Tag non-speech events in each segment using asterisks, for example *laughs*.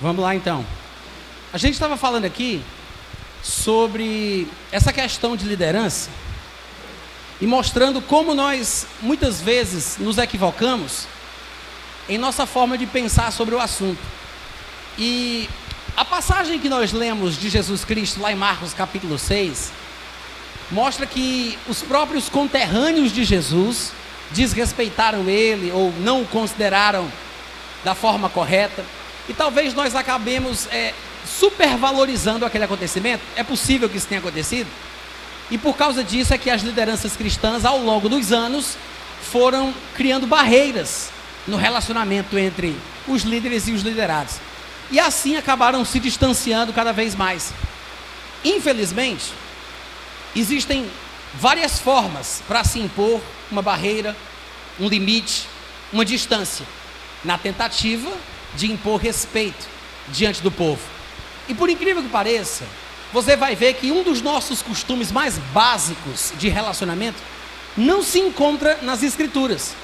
Vamos lá então. A gente estava falando aqui sobre essa questão de liderança e mostrando como nós muitas vezes nos equivocamos em nossa forma de pensar sobre o assunto. E a passagem que nós lemos de Jesus Cristo lá em Marcos capítulo 6 mostra que os próprios conterrâneos de Jesus desrespeitaram ele ou não o consideraram da forma correta. E talvez nós acabemos é, supervalorizando aquele acontecimento. É possível que isso tenha acontecido. E por causa disso é que as lideranças cristãs, ao longo dos anos, foram criando barreiras no relacionamento entre os líderes e os liderados. E assim acabaram se distanciando cada vez mais. Infelizmente, existem várias formas para se impor uma barreira, um limite, uma distância, na tentativa de impor respeito diante do povo. E por incrível que pareça, você vai ver que um dos nossos costumes mais básicos de relacionamento não se encontra nas escrituras.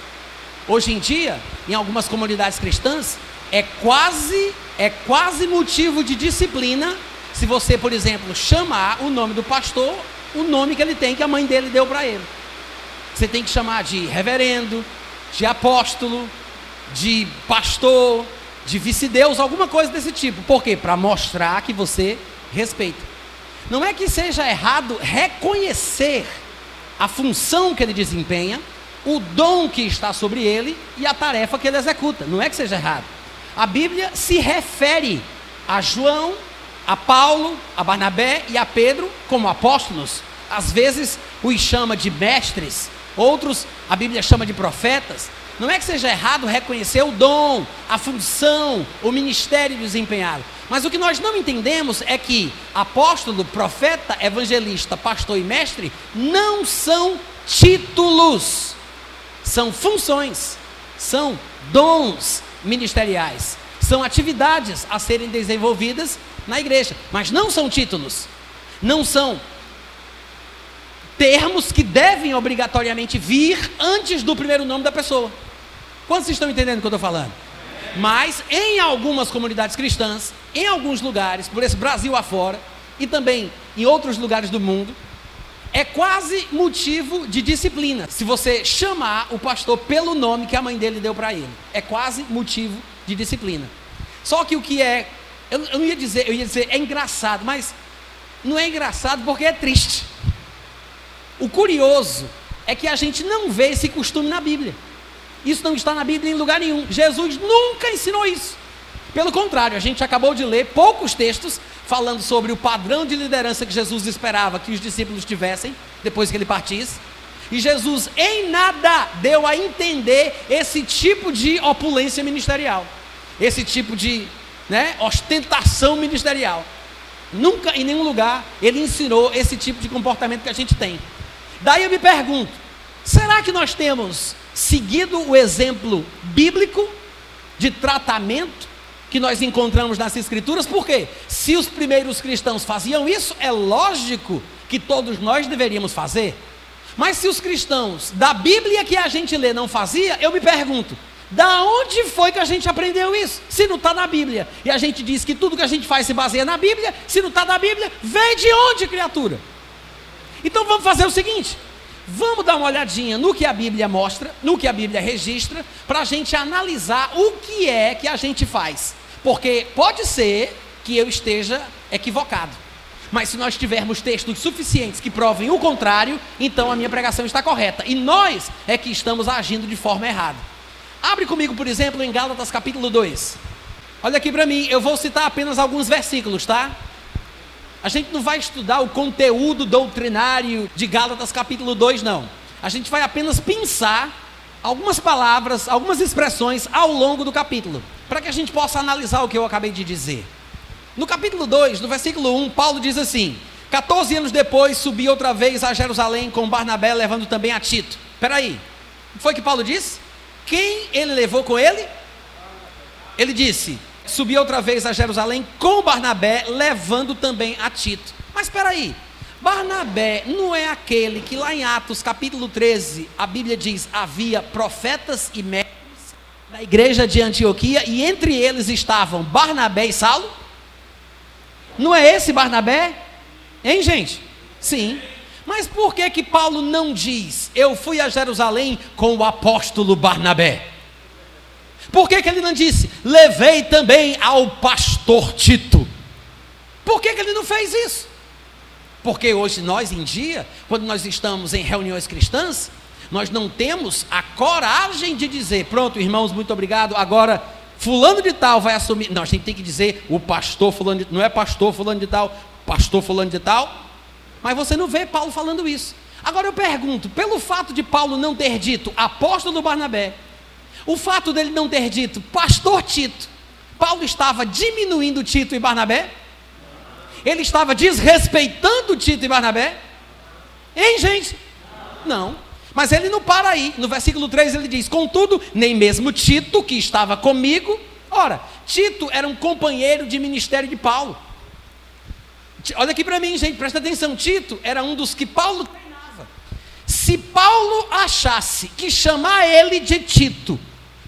Hoje em dia, em algumas comunidades cristãs, é quase é quase motivo de disciplina se você, por exemplo, chamar o nome do pastor, o nome que ele tem que a mãe dele deu para ele. Você tem que chamar de reverendo, de apóstolo, de pastor, de vice-deus, alguma coisa desse tipo. Por quê? Para mostrar que você respeita. Não é que seja errado reconhecer a função que ele desempenha, o dom que está sobre ele e a tarefa que ele executa. Não é que seja errado. A Bíblia se refere a João, a Paulo, a Barnabé e a Pedro como apóstolos. Às vezes os chama de mestres, outros a Bíblia chama de profetas. Não é que seja errado reconhecer o dom, a função, o ministério desempenhado. Mas o que nós não entendemos é que apóstolo, profeta, evangelista, pastor e mestre não são títulos, são funções, são dons ministeriais, são atividades a serem desenvolvidas na igreja, mas não são títulos, não são termos que devem obrigatoriamente vir antes do primeiro nome da pessoa. Quantos estão entendendo o que eu estou falando? Mas em algumas comunidades cristãs, em alguns lugares, por esse Brasil afora, e também em outros lugares do mundo, é quase motivo de disciplina. Se você chamar o pastor pelo nome que a mãe dele deu para ele, é quase motivo de disciplina. Só que o que é, eu, eu não ia dizer, eu ia dizer é engraçado, mas não é engraçado porque é triste. O curioso é que a gente não vê esse costume na Bíblia. Isso não está na Bíblia em lugar nenhum. Jesus nunca ensinou isso. Pelo contrário, a gente acabou de ler poucos textos falando sobre o padrão de liderança que Jesus esperava que os discípulos tivessem depois que ele partisse. E Jesus em nada deu a entender esse tipo de opulência ministerial, esse tipo de né, ostentação ministerial. Nunca em nenhum lugar ele ensinou esse tipo de comportamento que a gente tem. Daí eu me pergunto: será que nós temos seguido o exemplo bíblico de tratamento que nós encontramos nas Escrituras? Porque se os primeiros cristãos faziam isso, é lógico que todos nós deveríamos fazer. Mas se os cristãos da Bíblia que a gente lê não fazia, eu me pergunto, da onde foi que a gente aprendeu isso? Se não está na Bíblia. E a gente diz que tudo que a gente faz se baseia na Bíblia, se não está na Bíblia, vem de onde, criatura? Então vamos fazer o seguinte: vamos dar uma olhadinha no que a Bíblia mostra, no que a Bíblia registra, para a gente analisar o que é que a gente faz. Porque pode ser que eu esteja equivocado. Mas se nós tivermos textos suficientes que provem o contrário, então a minha pregação está correta. E nós é que estamos agindo de forma errada. Abre comigo, por exemplo, em Gálatas capítulo 2. Olha aqui para mim, eu vou citar apenas alguns versículos, tá? A gente não vai estudar o conteúdo doutrinário de Gálatas capítulo 2, não. A gente vai apenas pensar algumas palavras, algumas expressões ao longo do capítulo, para que a gente possa analisar o que eu acabei de dizer. No capítulo 2, no versículo 1, Paulo diz assim: 14 anos depois subi outra vez a Jerusalém com Barnabé, levando também a Tito. Espera aí, foi que Paulo disse? Quem ele levou com ele? Ele disse: subiu outra vez a Jerusalém com Barnabé, levando também a Tito. Mas espera aí, Barnabé não é aquele que lá em Atos capítulo 13, a Bíblia diz, havia profetas e mestres da igreja de Antioquia e entre eles estavam Barnabé e Saulo? Não é esse Barnabé? Hein, gente? Sim. Mas por que que Paulo não diz: "Eu fui a Jerusalém com o apóstolo Barnabé"? Por que, que ele não disse: "Levei também ao pastor Tito"? Por que, que ele não fez isso? Porque hoje nós em dia, quando nós estamos em reuniões cristãs, nós não temos a coragem de dizer, pronto, irmãos, muito obrigado, agora fulano de tal vai assumir. Não, a gente tem que dizer o pastor fulano de não é pastor fulano de tal, pastor fulano de tal. Mas você não vê Paulo falando isso. Agora eu pergunto, pelo fato de Paulo não ter dito apóstolo Barnabé, o fato dele não ter dito pastor Tito, Paulo estava diminuindo Tito e Barnabé? Ele estava desrespeitando Tito e Barnabé? Hein, gente? Não. Mas ele não para aí. No versículo 3 ele diz: Contudo, nem mesmo Tito, que estava comigo. Ora, Tito era um companheiro de ministério de Paulo. Olha aqui para mim, gente, presta atenção. Tito era um dos que Paulo treinava. Se Paulo achasse que chamar ele de Tito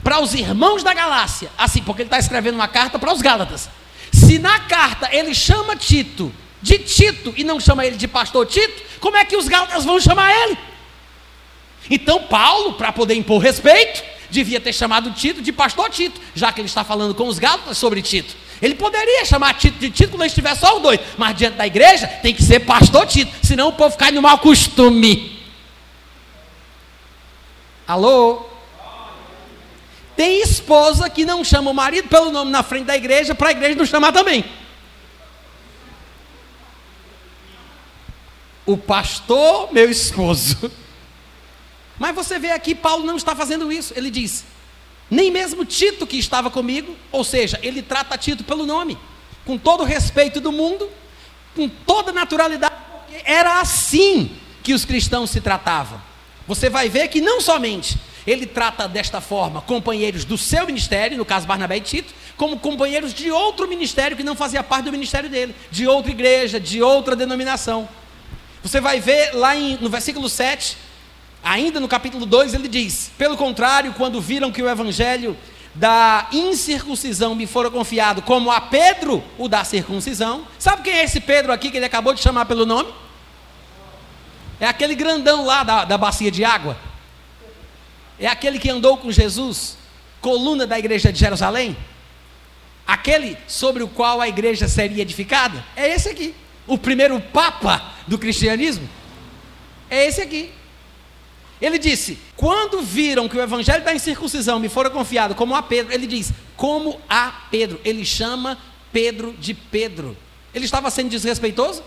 para os irmãos da Galácia, assim, porque ele está escrevendo uma carta para os Gálatas. Se na carta ele chama Tito de Tito e não chama ele de pastor Tito, como é que os Gálatas vão chamar ele? Então, Paulo, para poder impor respeito, devia ter chamado Tito de pastor Tito, já que ele está falando com os Gálatas sobre Tito. Ele poderia chamar Tito de Tito quando estiver só os dois, mas diante da igreja tem que ser pastor Tito, senão o povo cai no mau costume. Alô? Tem esposa que não chama o marido pelo nome na frente da igreja, para a igreja não chamar também. O pastor, meu esposo. *laughs* Mas você vê aqui, Paulo não está fazendo isso. Ele diz: nem mesmo Tito que estava comigo, ou seja, ele trata Tito pelo nome, com todo o respeito do mundo, com toda naturalidade, porque era assim que os cristãos se tratavam. Você vai ver que não somente ele trata desta forma companheiros do seu ministério, no caso Barnabé e Tito, como companheiros de outro ministério que não fazia parte do ministério dele, de outra igreja, de outra denominação. Você vai ver lá em, no versículo 7, Ainda no capítulo 2 ele diz: Pelo contrário, quando viram que o evangelho da incircuncisão me fora confiado, como a Pedro o da circuncisão, sabe quem é esse Pedro aqui que ele acabou de chamar pelo nome? É aquele grandão lá da, da bacia de água. É aquele que andou com Jesus, coluna da igreja de Jerusalém. Aquele sobre o qual a igreja seria edificada. É esse aqui. O primeiro papa do cristianismo. É esse aqui. Ele disse: quando viram que o evangelho da incircuncisão me fora confiado como a Pedro, ele diz: como a Pedro. Ele chama Pedro de Pedro. Ele estava sendo desrespeitoso?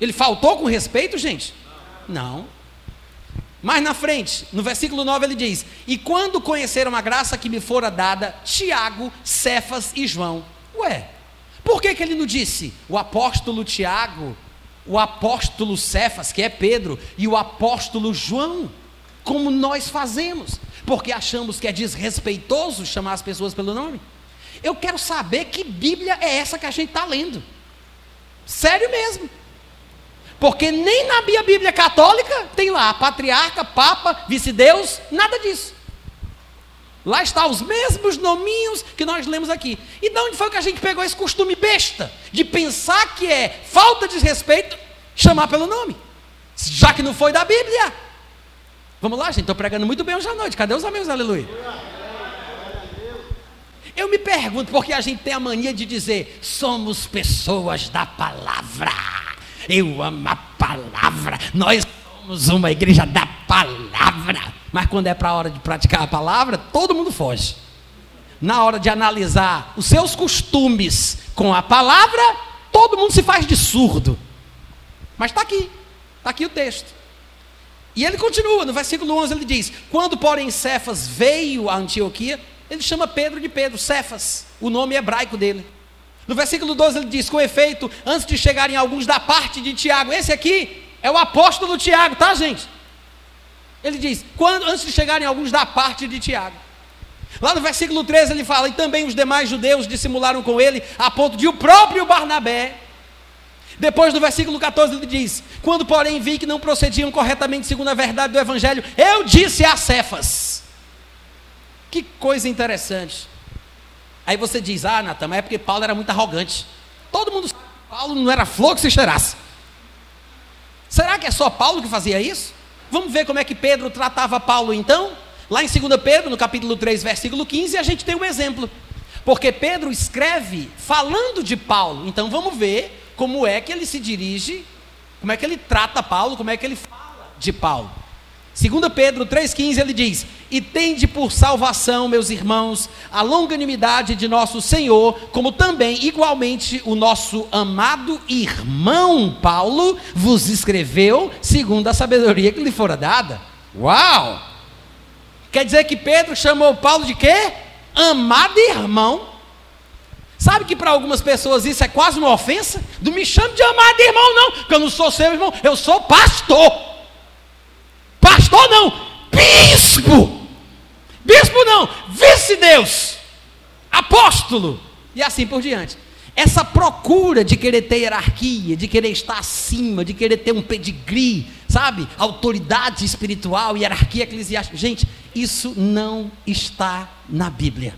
Ele faltou com respeito, gente? Não. Mais na frente, no versículo 9, ele diz: E quando conheceram a graça que me fora dada, Tiago, Cefas e João. Ué, por que, que ele não disse? O apóstolo Tiago o apóstolo Cefas, que é Pedro, e o apóstolo João, como nós fazemos, porque achamos que é desrespeitoso chamar as pessoas pelo nome. Eu quero saber que Bíblia é essa que a gente está lendo. Sério mesmo. Porque nem na Bíblia católica tem lá patriarca, papa, vice-deus, nada disso. Lá está os mesmos nominhos que nós lemos aqui. E de onde foi que a gente pegou esse costume besta de pensar que é falta de respeito chamar pelo nome? Já que não foi da Bíblia. Vamos lá, gente, estou pregando muito bem hoje à noite. Cadê os amigos? Aleluia. Eu me pergunto porque a gente tem a mania de dizer: somos pessoas da palavra. Eu amo a palavra. Nós somos uma igreja da palavra. Mas quando é para a hora de praticar a palavra, todo mundo foge. Na hora de analisar os seus costumes com a palavra, todo mundo se faz de surdo. Mas está aqui, está aqui o texto. E ele continua, no versículo 11 ele diz: Quando, porém, Cefas veio a Antioquia, ele chama Pedro de Pedro, Cefas, o nome hebraico dele. No versículo 12 ele diz: Com efeito, antes de chegarem alguns da parte de Tiago, esse aqui é o apóstolo Tiago, tá, gente? Ele diz: quando, antes de chegarem alguns da parte de Tiago. Lá no versículo 13 ele fala: E também os demais judeus dissimularam com ele, a ponto de o próprio Barnabé. Depois do versículo 14 ele diz: Quando, porém, vi que não procediam corretamente segundo a verdade do evangelho, eu disse a Cefas. Que coisa interessante. Aí você diz, ah, Natan, mas é porque Paulo era muito arrogante. Todo mundo sabe que Paulo não era flor que se cheirasse. Será que é só Paulo que fazia isso? Vamos ver como é que Pedro tratava Paulo então? Lá em 2 Pedro, no capítulo 3, versículo 15, a gente tem um exemplo. Porque Pedro escreve falando de Paulo. Então vamos ver como é que ele se dirige, como é que ele trata Paulo, como é que ele fala de Paulo. 2 Pedro 3,15 ele diz: E tende por salvação, meus irmãos, a longanimidade de nosso Senhor, como também, igualmente, o nosso amado irmão Paulo vos escreveu, segundo a sabedoria que lhe fora dada. Uau! Quer dizer que Pedro chamou Paulo de quê? Amado irmão. Sabe que para algumas pessoas isso é quase uma ofensa? Não me chame de amado irmão, não, porque eu não sou seu irmão, eu sou pastor. Pastor não, bispo. Bispo não, vice-deus, apóstolo, e assim por diante. Essa procura de querer ter hierarquia, de querer estar acima, de querer ter um pedigree, sabe? Autoridade espiritual, hierarquia eclesiástica. Gente, isso não está na Bíblia.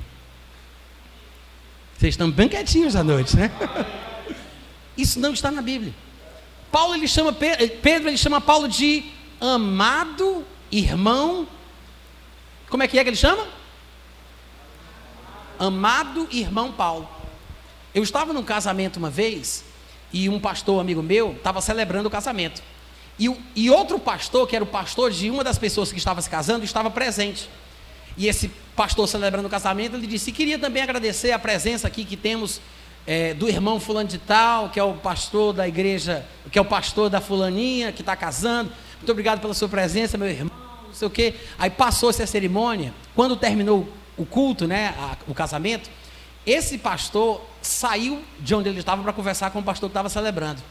Vocês estão bem quietinhos à noite, né? *laughs* Isso não está na Bíblia. Paulo ele chama Pedro, ele chama Paulo de amado irmão. Como é que é que ele chama? Amado irmão Paulo. Eu estava num casamento uma vez e um pastor amigo meu estava celebrando o casamento. E, e outro pastor, que era o pastor de uma das pessoas que estava se casando, estava presente. E esse pastor celebrando o casamento, ele disse: queria também agradecer a presença aqui que temos é, do irmão fulano de tal, que é o pastor da igreja, que é o pastor da fulaninha que está casando. Muito obrigado pela sua presença, meu irmão. Não sei o quê. Aí passou-se a cerimônia. Quando terminou o culto, né, a, o casamento, esse pastor saiu de onde ele estava para conversar com o pastor que estava celebrando.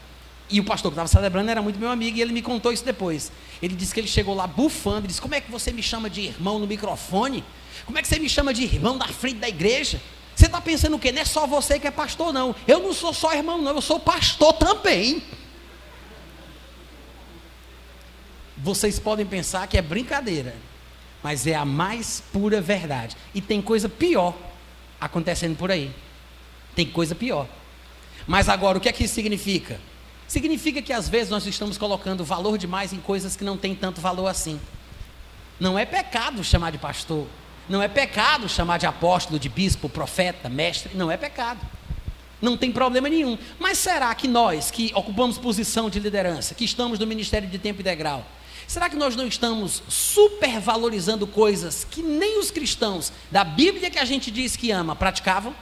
E o pastor que estava celebrando era muito meu amigo e ele me contou isso depois. Ele disse que ele chegou lá bufando, disse: Como é que você me chama de irmão no microfone? Como é que você me chama de irmão na frente da igreja? Você está pensando o quê? Não é só você que é pastor, não. Eu não sou só irmão, não, eu sou pastor também. Vocês podem pensar que é brincadeira, mas é a mais pura verdade. E tem coisa pior acontecendo por aí. Tem coisa pior. Mas agora, o que é que isso significa? Significa que às vezes nós estamos colocando valor demais em coisas que não têm tanto valor assim. Não é pecado chamar de pastor. Não é pecado chamar de apóstolo, de bispo, profeta, mestre. Não é pecado. Não tem problema nenhum. Mas será que nós, que ocupamos posição de liderança, que estamos no ministério de tempo integral, Será que nós não estamos supervalorizando coisas que nem os cristãos da Bíblia que a gente diz que ama praticavam?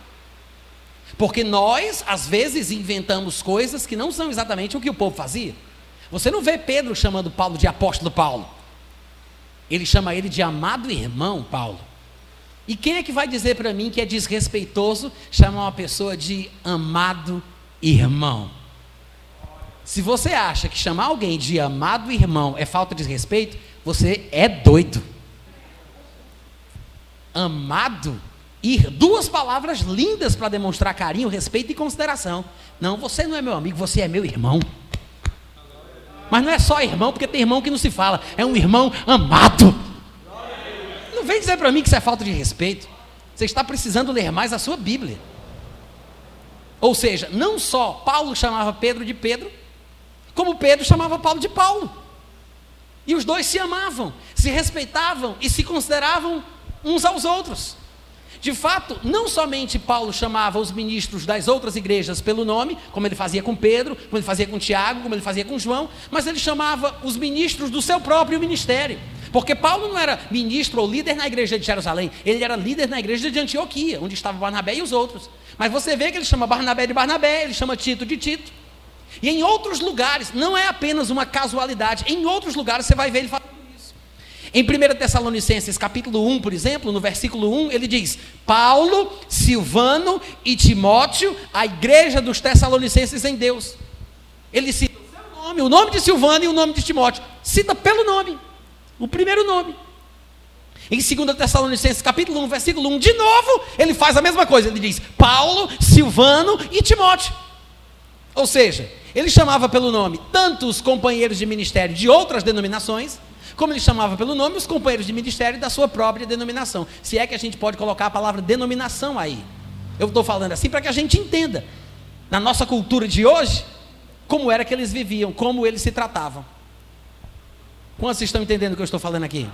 Porque nós, às vezes, inventamos coisas que não são exatamente o que o povo fazia. Você não vê Pedro chamando Paulo de apóstolo Paulo. Ele chama ele de amado irmão Paulo. E quem é que vai dizer para mim que é desrespeitoso chamar uma pessoa de amado irmão? Se você acha que chamar alguém de amado irmão é falta de respeito, você é doido. Amado, ir duas palavras lindas para demonstrar carinho, respeito e consideração. Não, você não é meu amigo, você é meu irmão. Mas não é só irmão, porque tem irmão que não se fala, é um irmão amado. Não vem dizer para mim que isso é falta de respeito. Você está precisando ler mais a sua Bíblia. Ou seja, não só Paulo chamava Pedro de Pedro, como Pedro chamava Paulo de Paulo. E os dois se amavam, se respeitavam e se consideravam uns aos outros. De fato, não somente Paulo chamava os ministros das outras igrejas pelo nome, como ele fazia com Pedro, como ele fazia com Tiago, como ele fazia com João, mas ele chamava os ministros do seu próprio ministério. Porque Paulo não era ministro ou líder na igreja de Jerusalém, ele era líder na igreja de Antioquia, onde estava Barnabé e os outros. Mas você vê que ele chama Barnabé de Barnabé, ele chama Tito de Tito. E em outros lugares, não é apenas uma casualidade, em outros lugares você vai ver ele falando isso. Em 1 Tessalonicenses capítulo 1, por exemplo, no versículo 1, ele diz: Paulo, Silvano e Timóteo, a igreja dos Tessalonicenses em Deus. Ele cita o seu nome, o nome de Silvano e o nome de Timóteo. Cita pelo nome, o primeiro nome. Em 2 Tessalonicenses capítulo 1, versículo 1, de novo, ele faz a mesma coisa. Ele diz: Paulo, Silvano e Timóteo. Ou seja, ele chamava pelo nome tanto os companheiros de ministério de outras denominações, como ele chamava pelo nome os companheiros de ministério da sua própria denominação. Se é que a gente pode colocar a palavra denominação aí. Eu estou falando assim para que a gente entenda, na nossa cultura de hoje, como era que eles viviam, como eles se tratavam. Quantos estão entendendo o que eu estou falando aqui?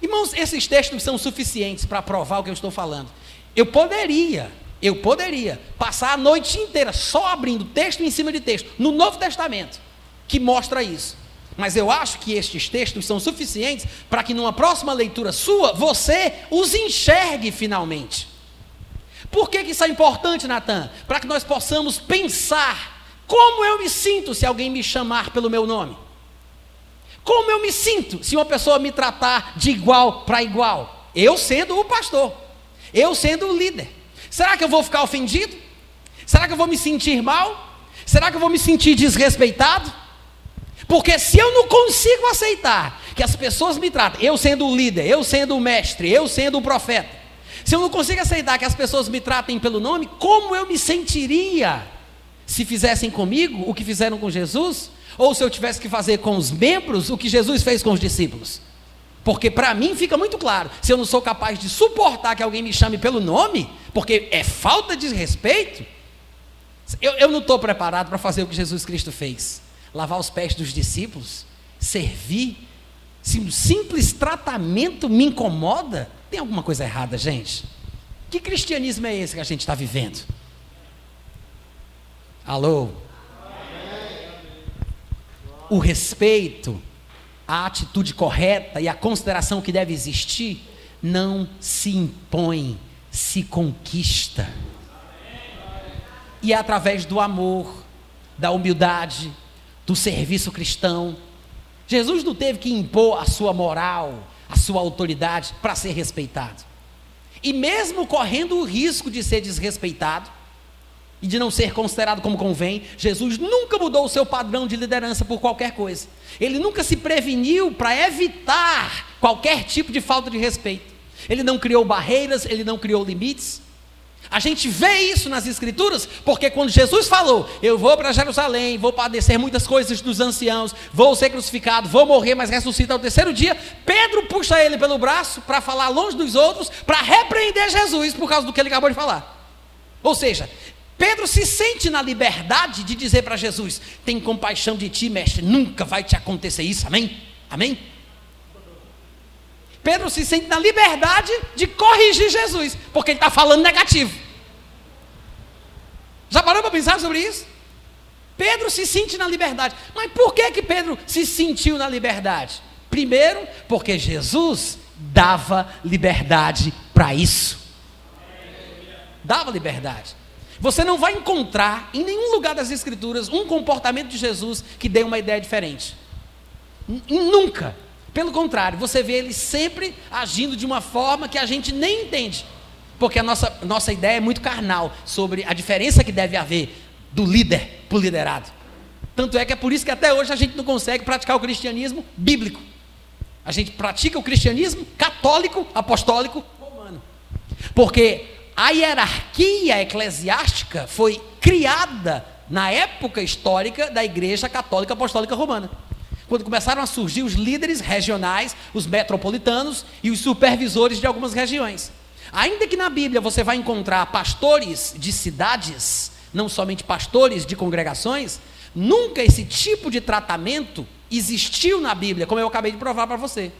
Irmãos, esses textos são suficientes para provar o que eu estou falando. Eu poderia, eu poderia passar a noite inteira só abrindo texto em cima de texto no Novo Testamento que mostra isso. Mas eu acho que estes textos são suficientes para que numa próxima leitura sua você os enxergue finalmente. Por que, que isso é importante, Natan? Para que nós possamos pensar como eu me sinto se alguém me chamar pelo meu nome. Como eu me sinto se uma pessoa me tratar de igual para igual? Eu sendo o pastor, eu sendo o líder. Será que eu vou ficar ofendido? Será que eu vou me sentir mal? Será que eu vou me sentir desrespeitado? Porque se eu não consigo aceitar que as pessoas me tratem, eu sendo o líder, eu sendo o mestre, eu sendo o profeta, se eu não consigo aceitar que as pessoas me tratem pelo nome, como eu me sentiria se fizessem comigo o que fizeram com Jesus? Ou se eu tivesse que fazer com os membros o que Jesus fez com os discípulos? Porque para mim fica muito claro: se eu não sou capaz de suportar que alguém me chame pelo nome, porque é falta de respeito, eu, eu não estou preparado para fazer o que Jesus Cristo fez lavar os pés dos discípulos, servir, se um simples tratamento me incomoda, tem alguma coisa errada, gente? Que cristianismo é esse que a gente está vivendo? Alô? O respeito, a atitude correta e a consideração que deve existir não se impõe, se conquista. E é através do amor, da humildade, do serviço cristão. Jesus não teve que impor a sua moral, a sua autoridade para ser respeitado. E mesmo correndo o risco de ser desrespeitado e de não ser considerado como convém, Jesus nunca mudou o seu padrão de liderança por qualquer coisa. Ele nunca se preveniu para evitar qualquer tipo de falta de respeito. Ele não criou barreiras, ele não criou limites. A gente vê isso nas Escrituras, porque quando Jesus falou: Eu vou para Jerusalém, vou padecer muitas coisas dos anciãos, vou ser crucificado, vou morrer, mas ressuscita ao terceiro dia. Pedro puxa ele pelo braço para falar longe dos outros, para repreender Jesus por causa do que ele acabou de falar. Ou seja, Pedro se sente na liberdade de dizer para Jesus: Tem compaixão de ti, mestre, nunca vai te acontecer isso, amém? Amém? Pedro se sente na liberdade de corrigir Jesus, porque ele está falando negativo. Já parou para pensar sobre isso? Pedro se sente na liberdade. Mas por que que Pedro se sentiu na liberdade? Primeiro, porque Jesus dava liberdade para isso. Dava liberdade. Você não vai encontrar em nenhum lugar das Escrituras um comportamento de Jesus que dê uma ideia diferente. Nunca. Pelo contrário, você vê ele sempre agindo de uma forma que a gente nem entende. Porque a nossa, nossa ideia é muito carnal sobre a diferença que deve haver do líder para o liderado. Tanto é que é por isso que até hoje a gente não consegue praticar o cristianismo bíblico. A gente pratica o cristianismo católico, apostólico, romano. Porque a hierarquia eclesiástica foi criada na época histórica da Igreja Católica Apostólica Romana quando começaram a surgir os líderes regionais, os metropolitanos e os supervisores de algumas regiões. Ainda que na Bíblia você vai encontrar pastores de cidades, não somente pastores de congregações, nunca esse tipo de tratamento existiu na Bíblia, como eu acabei de provar para você.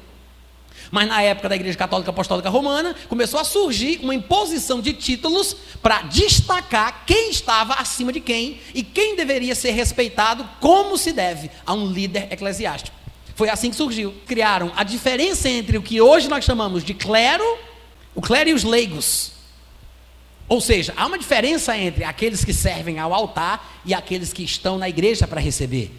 Mas na época da Igreja Católica Apostólica Romana, começou a surgir uma imposição de títulos para destacar quem estava acima de quem e quem deveria ser respeitado como se deve a um líder eclesiástico. Foi assim que surgiu. Criaram a diferença entre o que hoje nós chamamos de clero, o clero e os leigos. Ou seja, há uma diferença entre aqueles que servem ao altar e aqueles que estão na igreja para receber.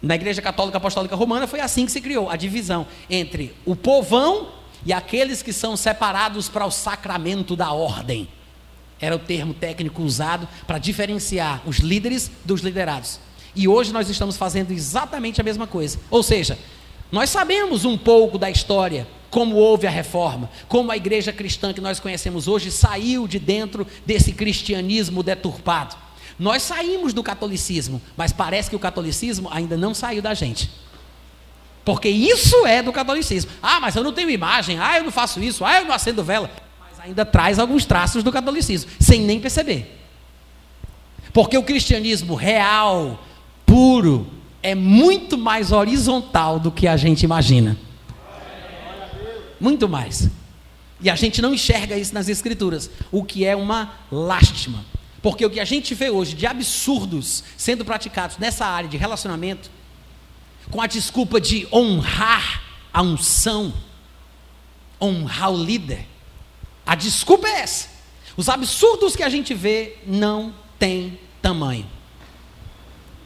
Na Igreja Católica Apostólica Romana foi assim que se criou a divisão entre o povão e aqueles que são separados para o sacramento da ordem. Era o termo técnico usado para diferenciar os líderes dos liderados. E hoje nós estamos fazendo exatamente a mesma coisa. Ou seja, nós sabemos um pouco da história, como houve a reforma, como a igreja cristã que nós conhecemos hoje saiu de dentro desse cristianismo deturpado. Nós saímos do catolicismo, mas parece que o catolicismo ainda não saiu da gente. Porque isso é do catolicismo. Ah, mas eu não tenho imagem, ah, eu não faço isso, ah, eu não acendo vela. Mas ainda traz alguns traços do catolicismo, sem nem perceber. Porque o cristianismo real, puro, é muito mais horizontal do que a gente imagina. Muito mais. E a gente não enxerga isso nas escrituras, o que é uma lástima. Porque o que a gente vê hoje de absurdos sendo praticados nessa área de relacionamento, com a desculpa de honrar a unção, honrar o líder, a desculpa é essa. Os absurdos que a gente vê não têm tamanho.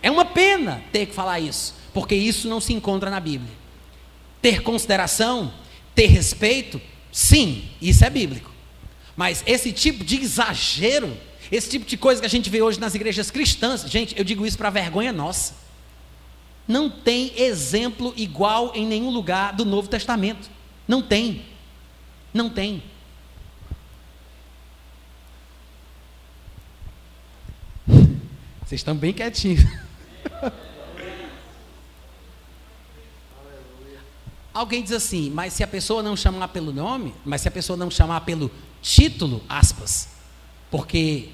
É uma pena ter que falar isso, porque isso não se encontra na Bíblia. Ter consideração, ter respeito, sim, isso é bíblico. Mas esse tipo de exagero, esse tipo de coisa que a gente vê hoje nas igrejas cristãs, gente, eu digo isso para vergonha nossa. Não tem exemplo igual em nenhum lugar do Novo Testamento. Não tem. Não tem. Vocês estão bem quietinhos. *laughs* Alguém diz assim, mas se a pessoa não chamar pelo nome, mas se a pessoa não chamar pelo título, aspas, porque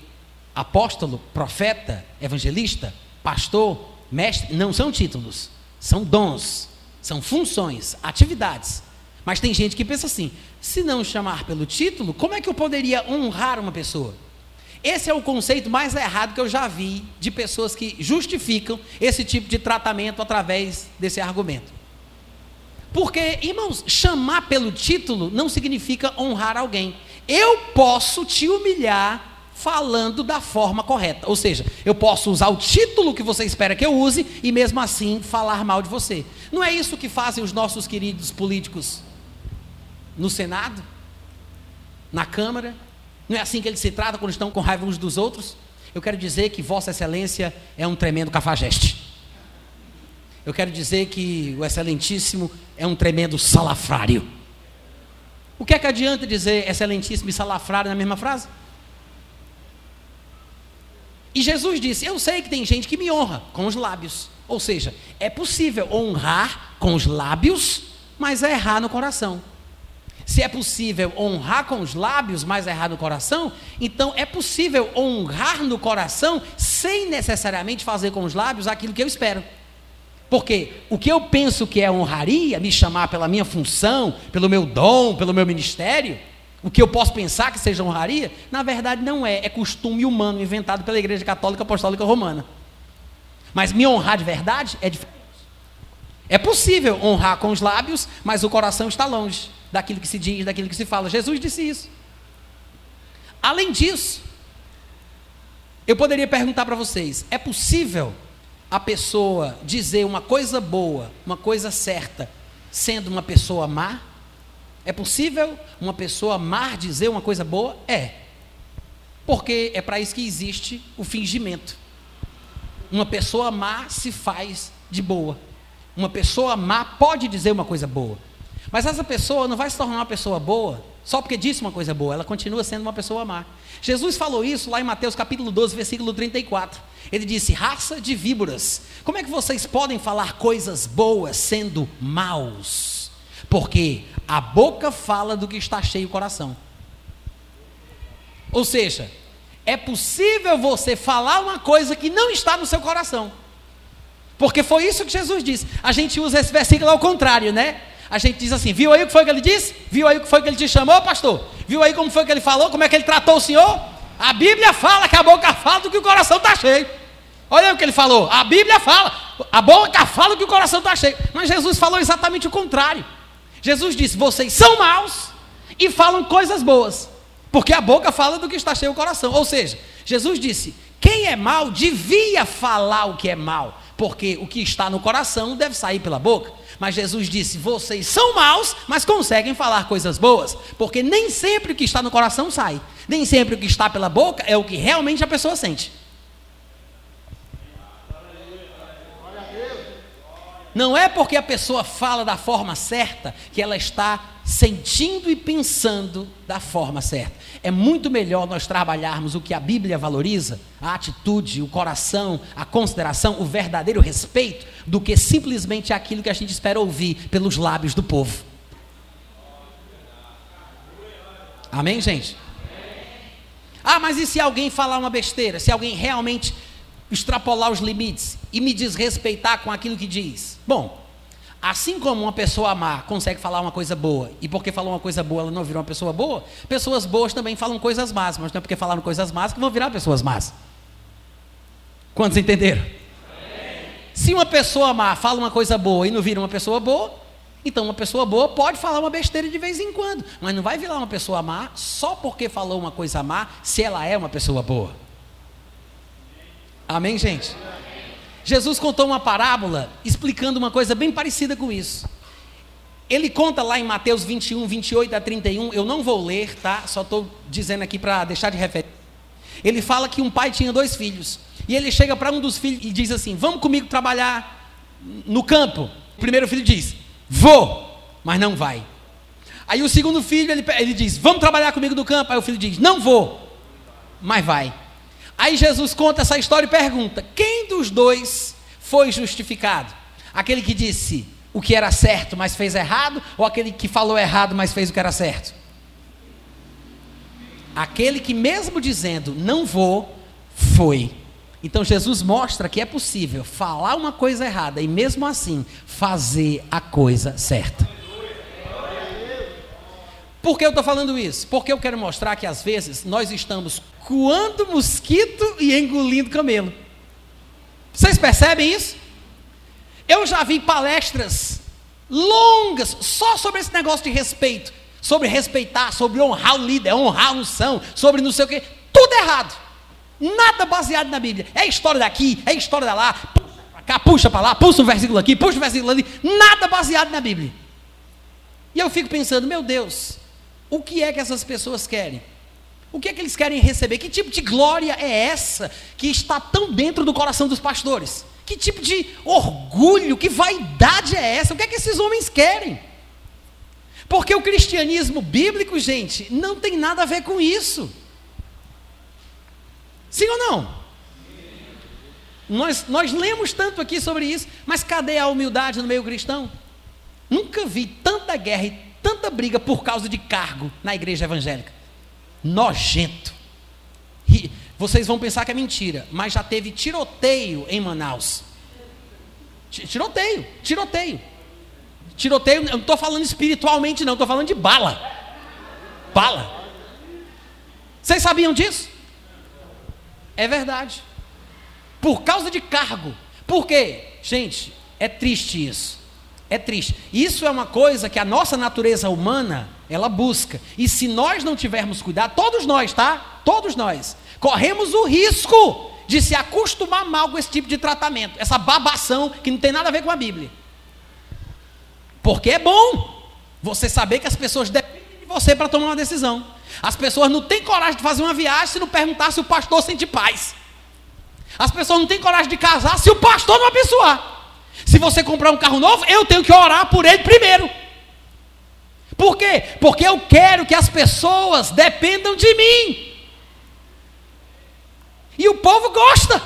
apóstolo, profeta, evangelista, pastor, mestre, não são títulos, são dons, são funções, atividades. Mas tem gente que pensa assim: se não chamar pelo título, como é que eu poderia honrar uma pessoa? Esse é o conceito mais errado que eu já vi de pessoas que justificam esse tipo de tratamento através desse argumento. Porque, irmãos, chamar pelo título não significa honrar alguém. Eu posso te humilhar falando da forma correta. Ou seja, eu posso usar o título que você espera que eu use e mesmo assim falar mal de você. Não é isso que fazem os nossos queridos políticos no Senado? Na Câmara? Não é assim que eles se tratam quando estão com raiva uns dos outros? Eu quero dizer que Vossa Excelência é um tremendo cafajeste. Eu quero dizer que o Excelentíssimo é um tremendo salafrário. O que é que adianta dizer Excelentíssimo e salafrário na mesma frase? E Jesus disse: Eu sei que tem gente que me honra com os lábios. Ou seja, é possível honrar com os lábios, mas é errar no coração. Se é possível honrar com os lábios, mas errar no coração, então é possível honrar no coração sem necessariamente fazer com os lábios aquilo que eu espero. Porque o que eu penso que é honraria, me chamar pela minha função, pelo meu dom, pelo meu ministério, o que eu posso pensar que seja honraria, na verdade não é, é costume humano inventado pela Igreja Católica Apostólica Romana. Mas me honrar de verdade é diferente. É possível honrar com os lábios, mas o coração está longe daquilo que se diz, daquilo que se fala. Jesus disse isso. Além disso, eu poderia perguntar para vocês: é possível a pessoa dizer uma coisa boa, uma coisa certa, sendo uma pessoa má? É possível uma pessoa má dizer uma coisa boa? É. Porque é para isso que existe o fingimento. Uma pessoa má se faz de boa. Uma pessoa má pode dizer uma coisa boa. Mas essa pessoa não vai se tornar uma pessoa boa só porque disse uma coisa boa, ela continua sendo uma pessoa má. Jesus falou isso lá em Mateus capítulo 12, versículo 34. Ele disse: raça de víboras, como é que vocês podem falar coisas boas sendo maus? Porque a boca fala do que está cheio o coração. Ou seja, é possível você falar uma coisa que não está no seu coração. Porque foi isso que Jesus disse. A gente usa esse versículo ao contrário, né? a gente diz assim: viu aí o que foi que ele disse? Viu aí o que foi que ele te chamou, pastor? Viu aí como foi que ele falou? Como é que ele tratou o senhor? A Bíblia fala que a boca fala do que o coração está cheio. Olha o que ele falou. A Bíblia fala, a boca fala do que o coração está cheio. Mas Jesus falou exatamente o contrário. Jesus disse: vocês são maus e falam coisas boas, porque a boca fala do que está cheio o coração. Ou seja, Jesus disse: quem é mau devia falar o que é mal, porque o que está no coração deve sair pela boca. Mas Jesus disse: vocês são maus, mas conseguem falar coisas boas, porque nem sempre o que está no coração sai, nem sempre o que está pela boca é o que realmente a pessoa sente. Não é porque a pessoa fala da forma certa que ela está sentindo e pensando da forma certa. É muito melhor nós trabalharmos o que a Bíblia valoriza, a atitude, o coração, a consideração, o verdadeiro respeito, do que simplesmente aquilo que a gente espera ouvir pelos lábios do povo. Amém, gente? Ah, mas e se alguém falar uma besteira? Se alguém realmente extrapolar os limites e me desrespeitar com aquilo que diz? Bom, assim como uma pessoa má consegue falar uma coisa boa, e porque falou uma coisa boa ela não virou uma pessoa boa, pessoas boas também falam coisas más, mas não é porque falaram coisas más que vão virar pessoas más. Quantos entenderam? Se uma pessoa má fala uma coisa boa e não vira uma pessoa boa, então uma pessoa boa pode falar uma besteira de vez em quando, mas não vai virar uma pessoa má só porque falou uma coisa má, se ela é uma pessoa boa. Amém, gente? Jesus contou uma parábola explicando uma coisa bem parecida com isso. Ele conta lá em Mateus 21, 28 a 31, eu não vou ler, tá? Só estou dizendo aqui para deixar de referência. Ele fala que um pai tinha dois filhos. E ele chega para um dos filhos e diz assim: Vamos comigo trabalhar no campo. O primeiro filho diz: Vou, mas não vai. Aí o segundo filho ele, ele diz: Vamos trabalhar comigo no campo. Aí o filho diz: Não vou, mas vai. Aí Jesus conta essa história e pergunta: Quem dos dois foi justificado? Aquele que disse o que era certo, mas fez errado, ou aquele que falou errado, mas fez o que era certo? Aquele que, mesmo dizendo não vou, foi. Então Jesus mostra que é possível falar uma coisa errada e mesmo assim fazer a coisa certa. Por que eu estou falando isso? Porque eu quero mostrar que às vezes nós estamos coando mosquito e engolindo camelo. Vocês percebem isso? Eu já vi palestras longas só sobre esse negócio de respeito, sobre respeitar, sobre honrar o líder, honrar a unção, sobre não sei o que, tudo errado. Nada baseado na Bíblia. É história daqui, é história da lá, puxa para cá, puxa para lá, puxa um versículo aqui, puxa um versículo ali. Nada baseado na Bíblia. E eu fico pensando, meu Deus, o que é que essas pessoas querem? O que é que eles querem receber? Que tipo de glória é essa que está tão dentro do coração dos pastores? Que tipo de orgulho, que vaidade é essa? O que é que esses homens querem? Porque o cristianismo bíblico, gente, não tem nada a ver com isso. Sim ou não? Nós, nós lemos tanto aqui sobre isso, mas cadê a humildade no meio cristão? Nunca vi tanta guerra e tanta briga por causa de cargo na igreja evangélica. Nojento. E vocês vão pensar que é mentira, mas já teve tiroteio em Manaus. Tiroteio, tiroteio. Tiroteio, eu não estou falando espiritualmente, não, estou falando de bala. Bala. Vocês sabiam disso? É verdade. Por causa de cargo. Por quê? Gente, é triste isso. É triste. Isso é uma coisa que a nossa natureza humana, ela busca. E se nós não tivermos cuidado, todos nós, tá? Todos nós, corremos o risco de se acostumar mal com esse tipo de tratamento, essa babação que não tem nada a ver com a Bíblia. Porque é bom você saber que as pessoas dependem de você para tomar uma decisão. As pessoas não têm coragem de fazer uma viagem se não perguntar se o pastor sente paz. As pessoas não têm coragem de casar se o pastor não abençoar. Se você comprar um carro novo, eu tenho que orar por ele primeiro. Por quê? Porque eu quero que as pessoas dependam de mim. E o povo gosta.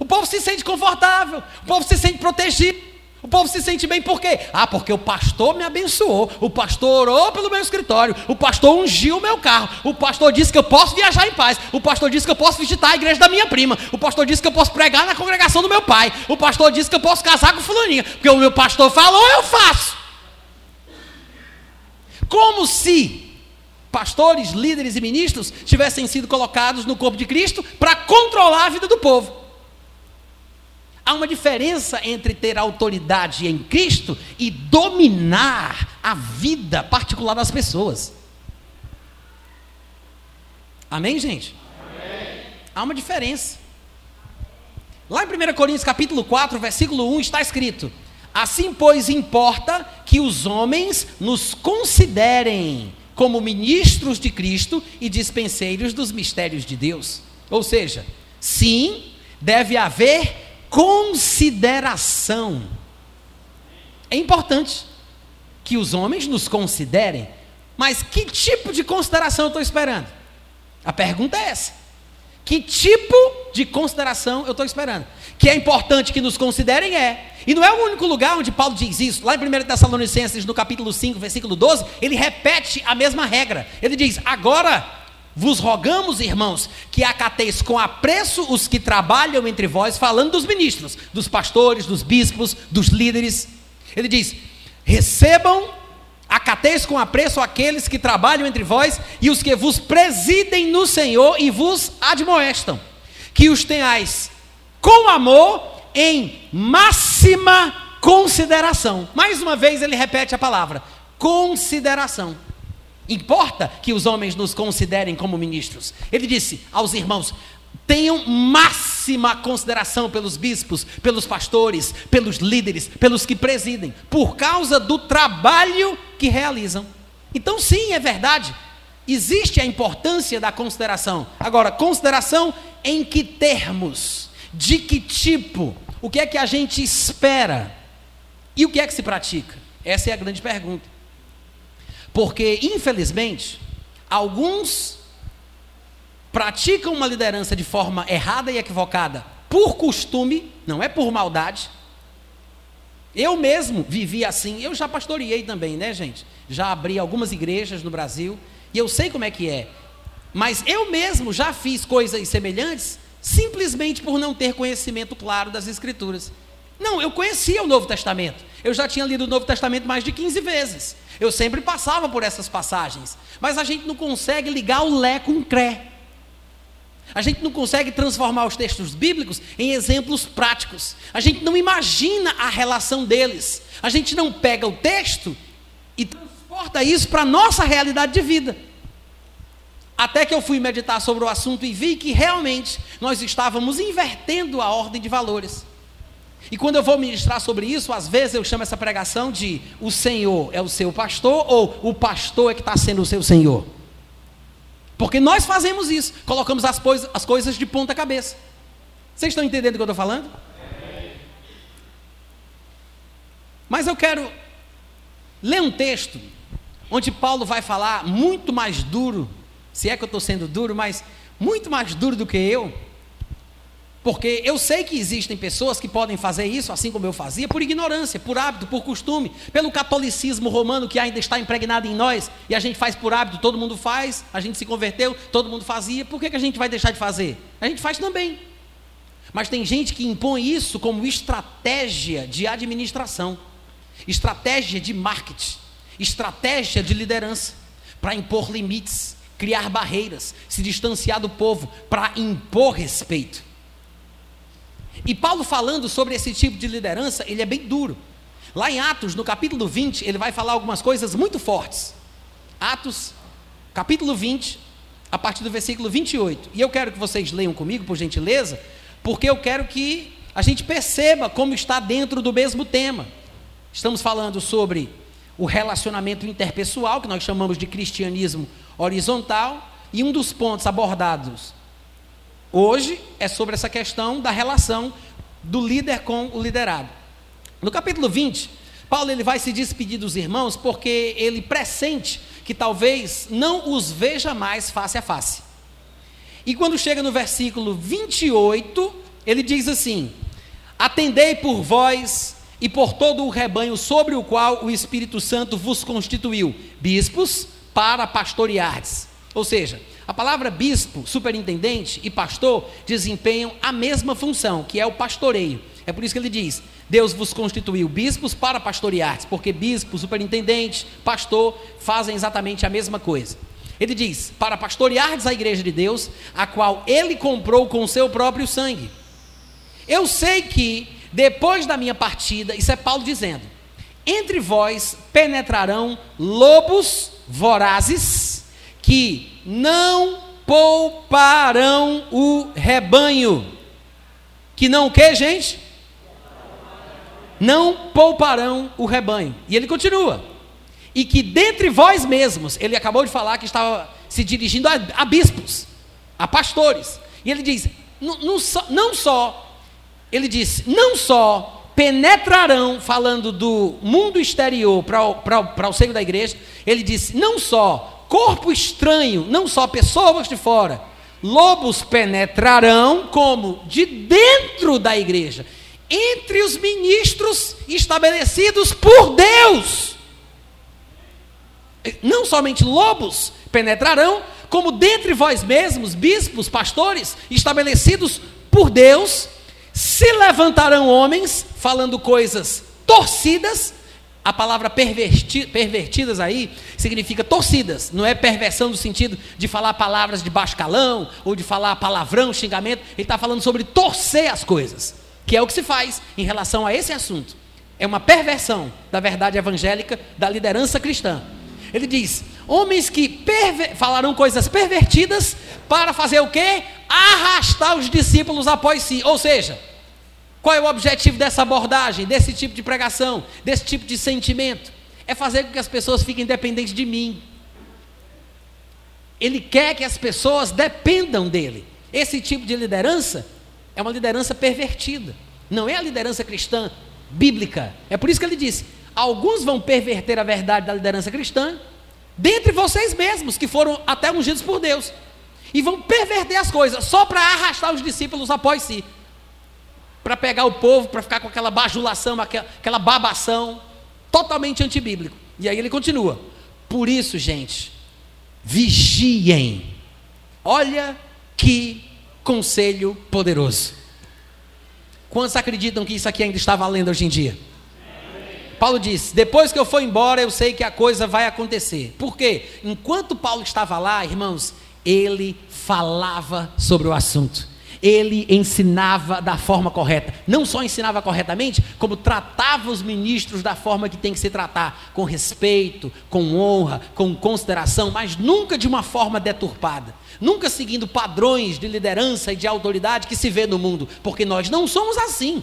O povo se sente confortável. O povo se sente protegido. O povo se sente bem por quê? Ah, porque o pastor me abençoou, o pastor orou pelo meu escritório, o pastor ungiu o meu carro, o pastor disse que eu posso viajar em paz, o pastor disse que eu posso visitar a igreja da minha prima, o pastor disse que eu posso pregar na congregação do meu pai, o pastor disse que eu posso casar com fulaninha, porque o meu pastor falou, eu faço. Como se pastores, líderes e ministros tivessem sido colocados no corpo de Cristo para controlar a vida do povo. Há uma diferença entre ter autoridade em Cristo e dominar a vida particular das pessoas. Amém, gente? Amém. Há uma diferença. Lá em 1 Coríntios capítulo 4, versículo 1 está escrito: Assim, pois, importa que os homens nos considerem como ministros de Cristo e dispenseiros dos mistérios de Deus. Ou seja, sim, deve haver consideração É importante que os homens nos considerem, mas que tipo de consideração eu estou esperando? A pergunta é essa. Que tipo de consideração eu estou esperando? Que é importante que nos considerem, é. E não é o único lugar onde Paulo diz isso. Lá em 1 Tessalonicenses, no capítulo 5, versículo 12, ele repete a mesma regra. Ele diz: Agora vos rogamos, irmãos, que acateis com apreço os que trabalham entre vós, falando dos ministros, dos pastores, dos bispos, dos líderes. Ele diz: Recebam Acateis com apreço aqueles que trabalham entre vós e os que vos presidem no Senhor e vos admoestam. Que os tenhais com amor em máxima consideração. Mais uma vez ele repete a palavra: consideração. Importa que os homens nos considerem como ministros. Ele disse aos irmãos: tenham máxima consideração pelos bispos, pelos pastores, pelos líderes, pelos que presidem, por causa do trabalho que realizam. Então, sim, é verdade, existe a importância da consideração. Agora, consideração em que termos? De que tipo? O que é que a gente espera? E o que é que se pratica? Essa é a grande pergunta. Porque, infelizmente, alguns praticam uma liderança de forma errada e equivocada por costume, não é por maldade. Eu mesmo vivi assim, eu já pastoreei também, né, gente? Já abri algumas igrejas no Brasil e eu sei como é que é. Mas eu mesmo já fiz coisas semelhantes simplesmente por não ter conhecimento claro das Escrituras. Não, eu conhecia o Novo Testamento. Eu já tinha lido o Novo Testamento mais de 15 vezes. Eu sempre passava por essas passagens. Mas a gente não consegue ligar o Lé com o Cré. A gente não consegue transformar os textos bíblicos em exemplos práticos. A gente não imagina a relação deles. A gente não pega o texto e transporta isso para a nossa realidade de vida. Até que eu fui meditar sobre o assunto e vi que realmente nós estávamos invertendo a ordem de valores. E quando eu vou ministrar sobre isso, às vezes eu chamo essa pregação de o Senhor é o seu pastor ou o pastor é que está sendo o seu Senhor. Porque nós fazemos isso, colocamos as, coisas, as coisas de ponta cabeça. Vocês estão entendendo o que eu estou falando? Mas eu quero ler um texto onde Paulo vai falar muito mais duro, se é que eu estou sendo duro, mas muito mais duro do que eu, porque eu sei que existem pessoas que podem fazer isso, assim como eu fazia, por ignorância, por hábito, por costume, pelo catolicismo romano que ainda está impregnado em nós, e a gente faz por hábito, todo mundo faz, a gente se converteu, todo mundo fazia, por que, que a gente vai deixar de fazer? A gente faz também. Mas tem gente que impõe isso como estratégia de administração, estratégia de marketing, estratégia de liderança, para impor limites, criar barreiras, se distanciar do povo, para impor respeito. E Paulo falando sobre esse tipo de liderança, ele é bem duro. Lá em Atos, no capítulo 20, ele vai falar algumas coisas muito fortes. Atos, capítulo 20, a partir do versículo 28. E eu quero que vocês leiam comigo, por gentileza, porque eu quero que a gente perceba como está dentro do mesmo tema. Estamos falando sobre o relacionamento interpessoal, que nós chamamos de cristianismo horizontal, e um dos pontos abordados Hoje é sobre essa questão da relação do líder com o liderado. No capítulo 20, Paulo ele vai se despedir dos irmãos porque ele pressente que talvez não os veja mais face a face. E quando chega no versículo 28, ele diz assim: Atendei por vós e por todo o rebanho sobre o qual o Espírito Santo vos constituiu, bispos para pastoreardes. Ou seja, a palavra bispo, superintendente e pastor desempenham a mesma função, que é o pastoreio. É por isso que ele diz: Deus vos constituiu bispos para pastorear, porque bispo, superintendente, pastor fazem exatamente a mesma coisa. Ele diz: para pastoreardes a igreja de Deus, a qual ele comprou com seu próprio sangue. Eu sei que depois da minha partida, isso é Paulo dizendo: entre vós penetrarão lobos vorazes que não pouparão o rebanho. Que não o que, gente? Não pouparão o rebanho. E ele continua. E que dentre vós mesmos, ele acabou de falar que estava se dirigindo a, a bispos, a pastores. E ele diz: não, só, não só, ele disse, não só penetrarão, falando do mundo exterior para o seio da igreja, ele disse: não só corpo estranho, não só pessoas de fora, lobos penetrarão, como de dentro da igreja, entre os ministros estabelecidos por Deus. Não somente lobos penetrarão, como dentre vós mesmos, bispos, pastores, estabelecidos por Deus, se levantarão homens falando coisas torcidas. A palavra perverti, pervertidas aí significa torcidas, não é perversão no sentido de falar palavras de baixo calão ou de falar palavrão, xingamento. Ele está falando sobre torcer as coisas, que é o que se faz em relação a esse assunto. É uma perversão da verdade evangélica, da liderança cristã. Ele diz: homens que falarão coisas pervertidas para fazer o quê? Arrastar os discípulos após si. Ou seja, qual é o objetivo dessa abordagem, desse tipo de pregação, desse tipo de sentimento? É fazer com que as pessoas fiquem dependentes de mim. Ele quer que as pessoas dependam dele. Esse tipo de liderança é uma liderança pervertida. Não é a liderança cristã bíblica. É por isso que ele disse: alguns vão perverter a verdade da liderança cristã, dentre vocês mesmos, que foram até ungidos por Deus, e vão perverter as coisas só para arrastar os discípulos após si, para pegar o povo, para ficar com aquela bajulação, aquela, aquela babação, totalmente antibíblico. E aí ele continua: por isso, gente, vigiem. Olha que conselho poderoso. Quantos acreditam que isso aqui ainda está valendo hoje em dia? Paulo diz: depois que eu for embora, eu sei que a coisa vai acontecer. Por quê? Enquanto Paulo estava lá, irmãos, ele falava sobre o assunto. Ele ensinava da forma correta. Não só ensinava corretamente, como tratava os ministros da forma que tem que se tratar, com respeito, com honra, com consideração, mas nunca de uma forma deturpada. Nunca seguindo padrões de liderança e de autoridade que se vê no mundo, porque nós não somos assim.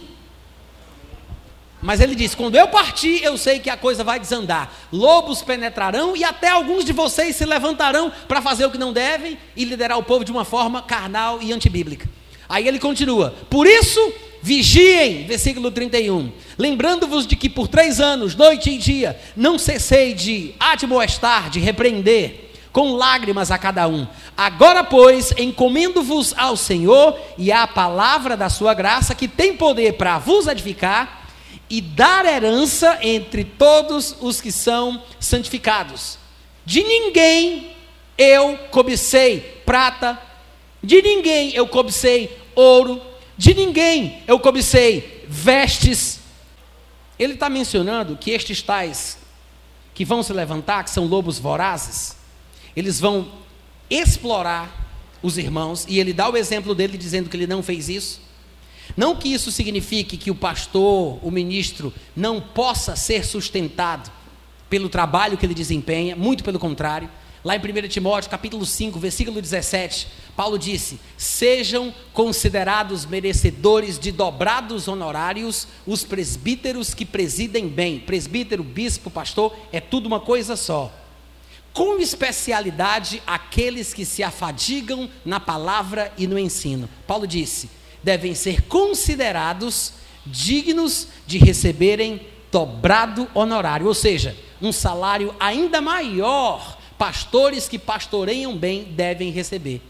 Mas ele diz: quando eu partir, eu sei que a coisa vai desandar. Lobos penetrarão e até alguns de vocês se levantarão para fazer o que não devem e liderar o povo de uma forma carnal e antibíblica. Aí ele continua: por isso, vigiem, versículo 31. Lembrando-vos de que por três anos, noite e dia, não cessei de admoestar, de repreender, com lágrimas a cada um. Agora, pois, encomendo-vos ao Senhor e à palavra da sua graça, que tem poder para vos edificar e dar herança entre todos os que são santificados. De ninguém eu cobicei prata, de ninguém eu cobicei ouro, de ninguém eu cobicei vestes. Ele está mencionando que estes tais que vão se levantar, que são lobos vorazes, eles vão explorar os irmãos, e ele dá o exemplo dele dizendo que ele não fez isso. Não que isso signifique que o pastor, o ministro, não possa ser sustentado pelo trabalho que ele desempenha, muito pelo contrário. Lá em 1 Timóteo, capítulo 5, versículo 17, Paulo disse: Sejam considerados merecedores de dobrados honorários os presbíteros que presidem bem. Presbítero, bispo, pastor, é tudo uma coisa só. Com especialidade aqueles que se afadigam na palavra e no ensino. Paulo disse: devem ser considerados dignos de receberem dobrado honorário, ou seja, um salário ainda maior. Pastores que pastoreiam bem devem receber.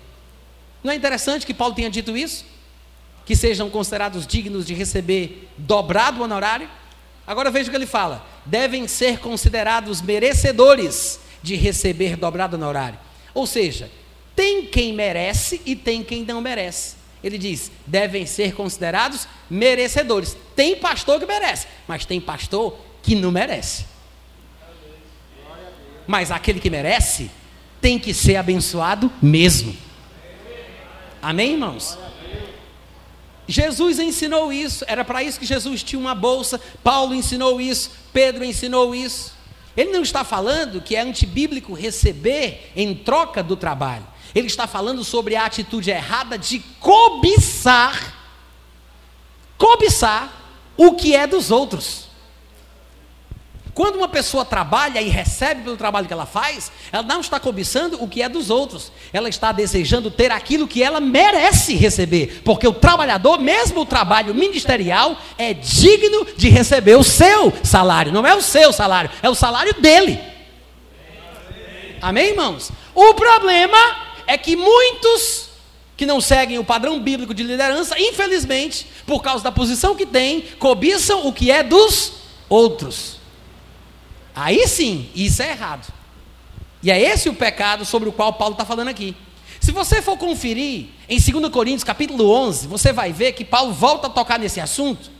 Não é interessante que Paulo tenha dito isso? Que sejam considerados dignos de receber dobrado honorário? Agora veja o que ele fala: devem ser considerados merecedores de receber dobrado honorário. Ou seja, tem quem merece e tem quem não merece ele diz: devem ser considerados merecedores. Tem pastor que merece, mas tem pastor que não merece. Mas aquele que merece tem que ser abençoado mesmo. Amém, irmãos? Jesus ensinou isso, era para isso que Jesus tinha uma bolsa, Paulo ensinou isso, Pedro ensinou isso. Ele não está falando que é antibíblico receber em troca do trabalho. Ele está falando sobre a atitude errada de cobiçar, cobiçar o que é dos outros. Quando uma pessoa trabalha e recebe pelo trabalho que ela faz, ela não está cobiçando o que é dos outros, ela está desejando ter aquilo que ela merece receber, porque o trabalhador, mesmo o trabalho ministerial, é digno de receber o seu salário, não é o seu salário, é o salário dele. Amém, irmãos? O problema é que muitos que não seguem o padrão bíblico de liderança, infelizmente, por causa da posição que têm, cobiçam o que é dos outros. Aí sim, isso é errado. E é esse o pecado sobre o qual Paulo está falando aqui. Se você for conferir em 2 Coríntios capítulo 11, você vai ver que Paulo volta a tocar nesse assunto,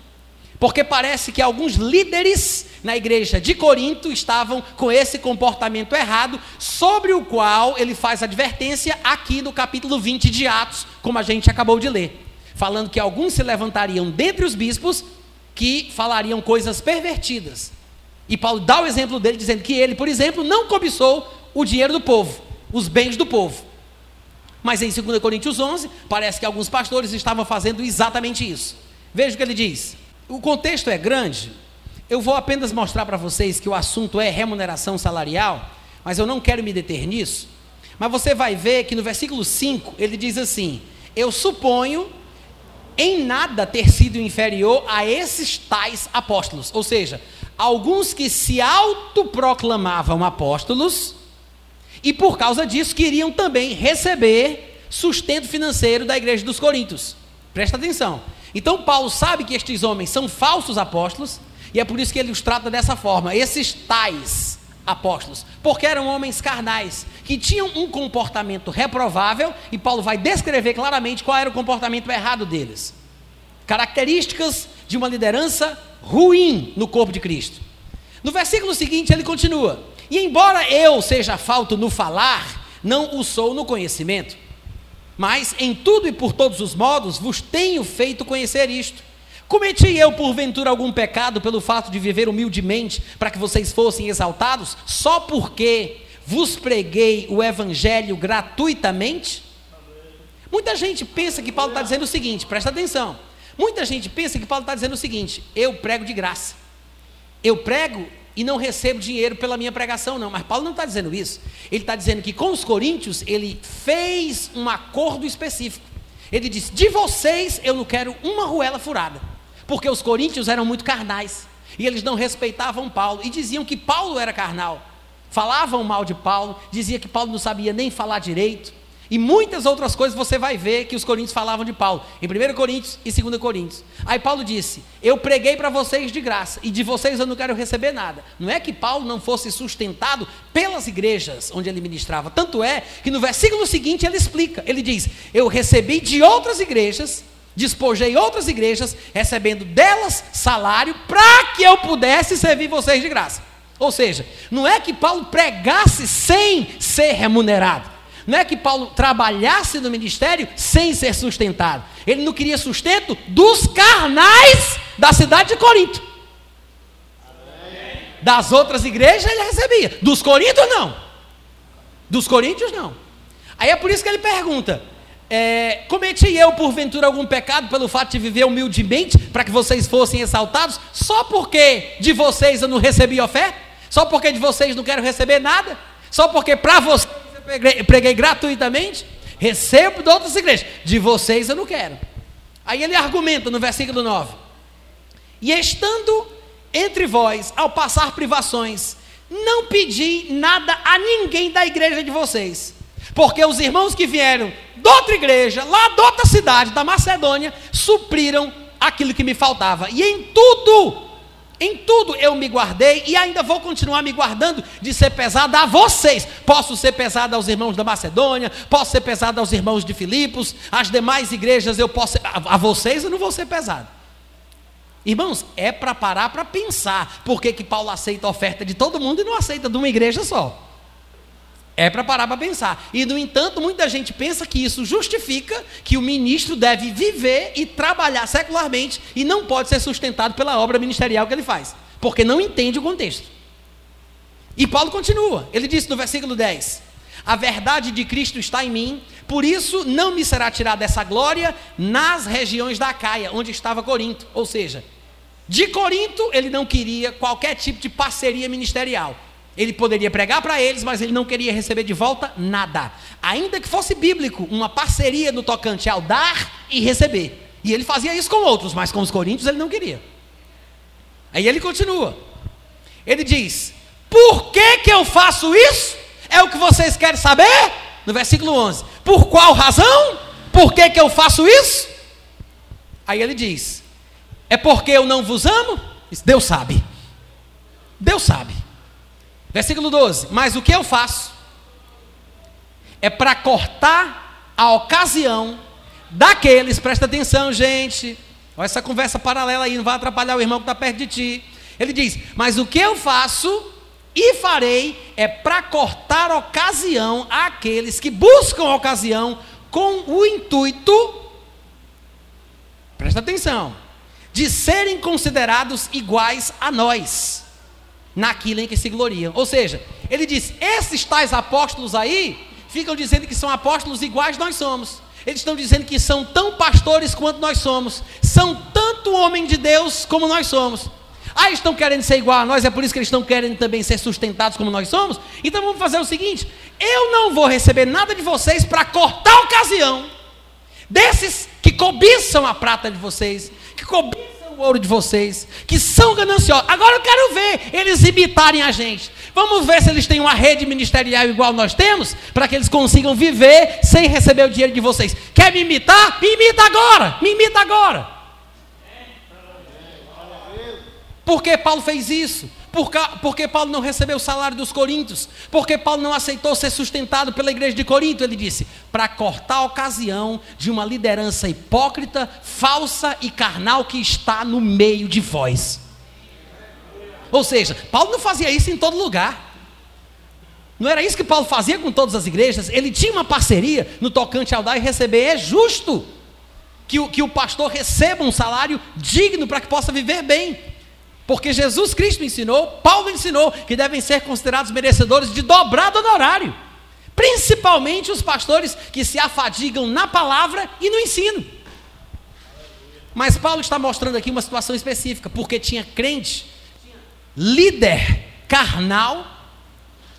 porque parece que alguns líderes na igreja de Corinto estavam com esse comportamento errado, sobre o qual ele faz advertência aqui no capítulo 20 de Atos, como a gente acabou de ler, falando que alguns se levantariam dentre os bispos que falariam coisas pervertidas e Paulo dá o exemplo dele, dizendo que ele, por exemplo, não cobiçou o dinheiro do povo, os bens do povo. Mas em 2 Coríntios 11, parece que alguns pastores estavam fazendo exatamente isso. Veja o que ele diz. O contexto é grande. Eu vou apenas mostrar para vocês que o assunto é remuneração salarial, mas eu não quero me deter nisso. Mas você vai ver que no versículo 5 ele diz assim: Eu suponho em nada ter sido inferior a esses tais apóstolos. Ou seja, alguns que se autoproclamavam apóstolos e por causa disso queriam também receber sustento financeiro da igreja dos Coríntios. Presta atenção. Então Paulo sabe que estes homens são falsos apóstolos e é por isso que ele os trata dessa forma, esses tais apóstolos, porque eram homens carnais que tinham um comportamento reprovável e Paulo vai descrever claramente qual era o comportamento errado deles. Características de uma liderança ruim no corpo de Cristo. No versículo seguinte ele continua: E embora eu seja falto no falar, não o sou no conhecimento. Mas em tudo e por todos os modos vos tenho feito conhecer isto. Cometi eu porventura algum pecado pelo fato de viver humildemente para que vocês fossem exaltados, só porque vos preguei o evangelho gratuitamente? Muita gente pensa que Paulo está dizendo o seguinte, presta atenção. Muita gente pensa que Paulo está dizendo o seguinte: eu prego de graça. Eu prego e não recebo dinheiro pela minha pregação, não. Mas Paulo não está dizendo isso. Ele está dizendo que com os coríntios ele fez um acordo específico. Ele disse: de vocês eu não quero uma ruela furada, porque os coríntios eram muito carnais e eles não respeitavam Paulo e diziam que Paulo era carnal. Falavam mal de Paulo, dizia que Paulo não sabia nem falar direito. E muitas outras coisas você vai ver que os coríntios falavam de Paulo, em 1 Coríntios e 2 Coríntios. Aí Paulo disse: Eu preguei para vocês de graça, e de vocês eu não quero receber nada. Não é que Paulo não fosse sustentado pelas igrejas onde ele ministrava. Tanto é que no versículo seguinte ele explica: Ele diz: Eu recebi de outras igrejas, despojei outras igrejas, recebendo delas salário, para que eu pudesse servir vocês de graça. Ou seja, não é que Paulo pregasse sem ser remunerado. Não é que Paulo trabalhasse no ministério sem ser sustentado. Ele não queria sustento dos carnais da cidade de Corinto. Das outras igrejas ele recebia. Dos coríntios, não. Dos coríntios, não. Aí é por isso que ele pergunta: é, cometi eu porventura algum pecado pelo fato de viver humildemente para que vocês fossem exaltados? Só porque de vocês eu não recebi oferta? Só porque de vocês não quero receber nada? Só porque para vocês preguei, preguei gratuitamente, recebo de outras igrejas, de vocês eu não quero. Aí ele argumenta no versículo 9: E estando entre vós, ao passar privações, não pedi nada a ninguém da igreja de vocês, porque os irmãos que vieram de outra igreja, lá de outra cidade, da Macedônia, supriram aquilo que me faltava, e em tudo em tudo eu me guardei e ainda vou continuar me guardando de ser pesado a vocês. Posso ser pesado aos irmãos da Macedônia, posso ser pesado aos irmãos de Filipos, às demais igrejas eu posso. A, a vocês eu não vou ser pesado. Irmãos, é para parar para pensar por que, que Paulo aceita a oferta de todo mundo e não aceita de uma igreja só. É para parar para pensar. E, no entanto, muita gente pensa que isso justifica que o ministro deve viver e trabalhar secularmente e não pode ser sustentado pela obra ministerial que ele faz, porque não entende o contexto. E Paulo continua, ele disse no versículo 10: A verdade de Cristo está em mim, por isso não me será tirada essa glória nas regiões da Caia, onde estava Corinto. Ou seja, De Corinto, ele não queria qualquer tipo de parceria ministerial. Ele poderia pregar para eles, mas ele não queria receber de volta nada. Ainda que fosse bíblico, uma parceria no tocante ao dar e receber. E ele fazia isso com outros, mas com os coríntios ele não queria. Aí ele continua. Ele diz: Por que, que eu faço isso? É o que vocês querem saber? No versículo 11: Por qual razão? Por que, que eu faço isso? Aí ele diz: É porque eu não vos amo? Deus sabe. Deus sabe. Versículo 12: Mas o que eu faço é para cortar a ocasião daqueles, presta atenção, gente. Olha essa conversa paralela aí, não vai atrapalhar o irmão que está perto de ti. Ele diz: Mas o que eu faço e farei é para cortar ocasião àqueles que buscam ocasião com o intuito, presta atenção, de serem considerados iguais a nós, naquilo em que se gloriam. Ou seja, ele diz: esses tais apóstolos aí ficam dizendo que são apóstolos iguais nós somos. Eles estão dizendo que são tão pastores quanto nós somos, são tanto homem de Deus como nós somos. Ah, estão querendo ser igual a nós, é por isso que eles estão querendo também ser sustentados como nós somos? Então vamos fazer o seguinte: eu não vou receber nada de vocês para cortar a ocasião desses que cobiçam a prata de vocês, que cobiçam o ouro de vocês, que são gananciosos. Agora eu quero ver eles imitarem a gente. Vamos ver se eles têm uma rede ministerial igual nós temos, para que eles consigam viver sem receber o dinheiro de vocês. Quer me imitar? Me imita agora! Me imita agora! Por que Paulo fez isso? Porque Paulo não recebeu o salário dos coríntios? Porque Paulo não aceitou ser sustentado pela igreja de Corinto? Ele disse: para cortar a ocasião de uma liderança hipócrita, falsa e carnal que está no meio de vós. Ou seja, Paulo não fazia isso em todo lugar. Não era isso que Paulo fazia com todas as igrejas? Ele tinha uma parceria no tocante ao dar e receber. É justo que o, que o pastor receba um salário digno para que possa viver bem. Porque Jesus Cristo ensinou, Paulo ensinou, que devem ser considerados merecedores de dobrado honorário. Principalmente os pastores que se afadigam na palavra e no ensino. Mas Paulo está mostrando aqui uma situação específica, porque tinha crente, líder carnal,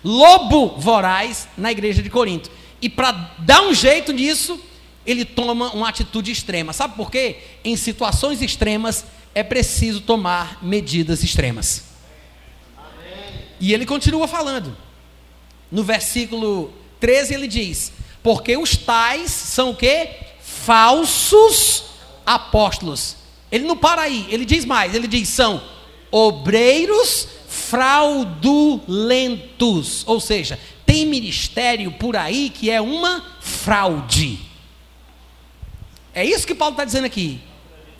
lobo voraz na igreja de Corinto. E para dar um jeito nisso, ele toma uma atitude extrema. Sabe por quê? Em situações extremas, é preciso tomar medidas extremas. Amém. E ele continua falando. No versículo 13 ele diz: Porque os tais são o que? Falsos apóstolos. Ele não para aí, ele diz mais, ele diz: são obreiros fraudulentos. Ou seja, tem ministério por aí que é uma fraude. É isso que Paulo está dizendo aqui.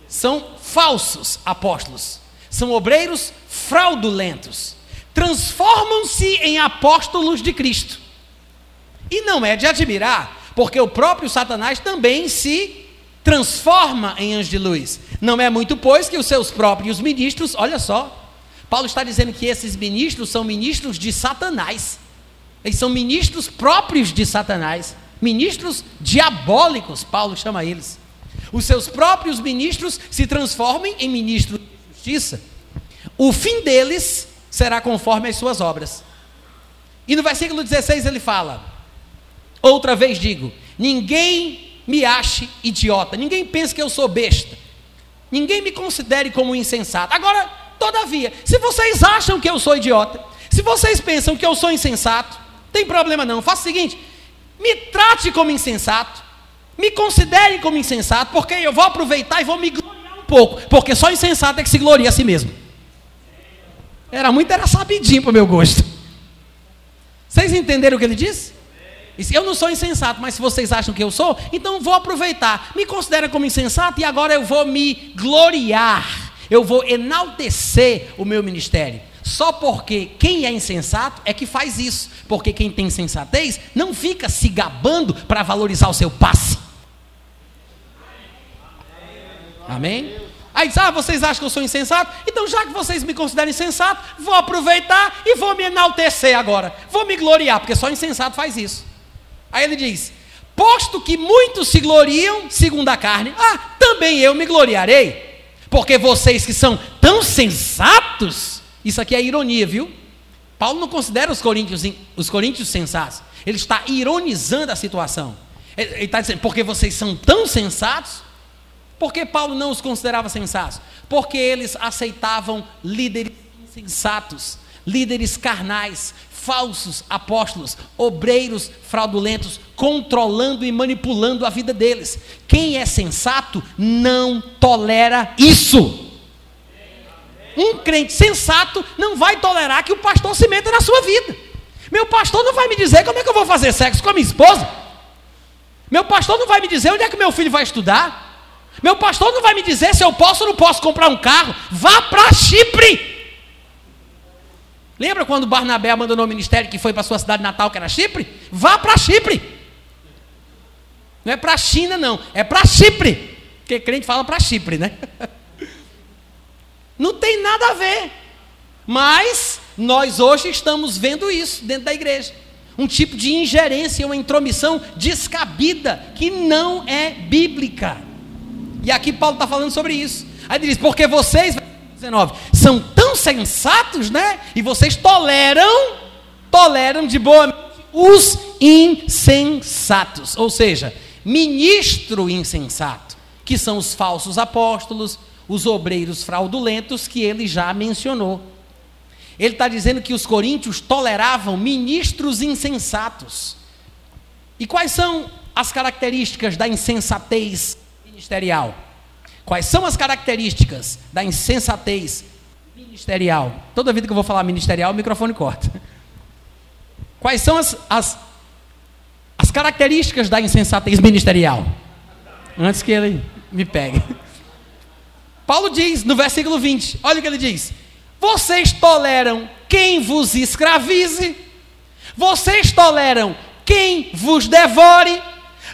São falsos apóstolos, são obreiros fraudulentos, transformam-se em apóstolos de Cristo. E não é de admirar, porque o próprio Satanás também se transforma em anjo de luz. Não é muito, pois, que os seus próprios ministros, olha só, Paulo está dizendo que esses ministros são ministros de Satanás. Eles são ministros próprios de Satanás, ministros diabólicos, Paulo chama eles os seus próprios ministros se transformem em ministros de justiça, o fim deles será conforme as suas obras. E no versículo 16 ele fala: Outra vez digo, ninguém me ache idiota, ninguém pense que eu sou besta, ninguém me considere como insensato. Agora, todavia, se vocês acham que eu sou idiota, se vocês pensam que eu sou insensato, tem problema não, faça o seguinte: me trate como insensato, me considerem como insensato, porque eu vou aproveitar e vou me gloriar um pouco, porque só insensato é que se gloria a si mesmo. Era muito, era sabidinho para o meu gosto. Vocês entenderam o que ele disse? Eu não sou insensato, mas se vocês acham que eu sou, então vou aproveitar. Me considera como insensato e agora eu vou me gloriar. Eu vou enaltecer o meu ministério. Só porque quem é insensato é que faz isso. Porque quem tem sensatez não fica se gabando para valorizar o seu passe. Amém? Aí diz, ah, vocês acham que eu sou insensato? Então, já que vocês me consideram insensato, vou aproveitar e vou me enaltecer agora. Vou me gloriar, porque só insensato faz isso. Aí ele diz: posto que muitos se gloriam segundo a carne, ah, também eu me gloriarei. Porque vocês que são tão sensatos, isso aqui é ironia, viu? Paulo não considera os coríntios, os coríntios sensatos. Ele está ironizando a situação. Ele está dizendo, porque vocês são tão sensatos, por que Paulo não os considerava sensatos? Porque eles aceitavam líderes insensatos, líderes carnais, falsos apóstolos, obreiros fraudulentos, controlando e manipulando a vida deles. Quem é sensato não tolera isso. Um crente sensato não vai tolerar que o pastor se meta na sua vida. Meu pastor não vai me dizer como é que eu vou fazer sexo com a minha esposa. Meu pastor não vai me dizer onde é que meu filho vai estudar. Meu pastor não vai me dizer se eu posso ou não posso comprar um carro. Vá para Chipre. Lembra quando Barnabé abandonou o ministério que foi para sua cidade natal, que era Chipre? Vá para Chipre. Não é para a China, não. É para Chipre. Porque crente fala para Chipre, né? *laughs* Não tem nada a ver. Mas nós hoje estamos vendo isso dentro da igreja. Um tipo de ingerência, uma intromissão descabida, que não é bíblica. E aqui Paulo está falando sobre isso. Aí ele diz: porque vocês, 19, são tão sensatos, né? E vocês toleram, toleram de boa os insensatos. Ou seja, ministro insensato, que são os falsos apóstolos, os obreiros fraudulentos que ele já mencionou. Ele está dizendo que os coríntios toleravam ministros insensatos. E quais são as características da insensatez ministerial? Quais são as características da insensatez ministerial? Toda vida que eu vou falar ministerial, o microfone corta. Quais são as, as, as características da insensatez ministerial? Antes que ele me pegue. Paulo diz no versículo 20: olha o que ele diz: Vocês toleram quem vos escravize, vocês toleram quem vos devore,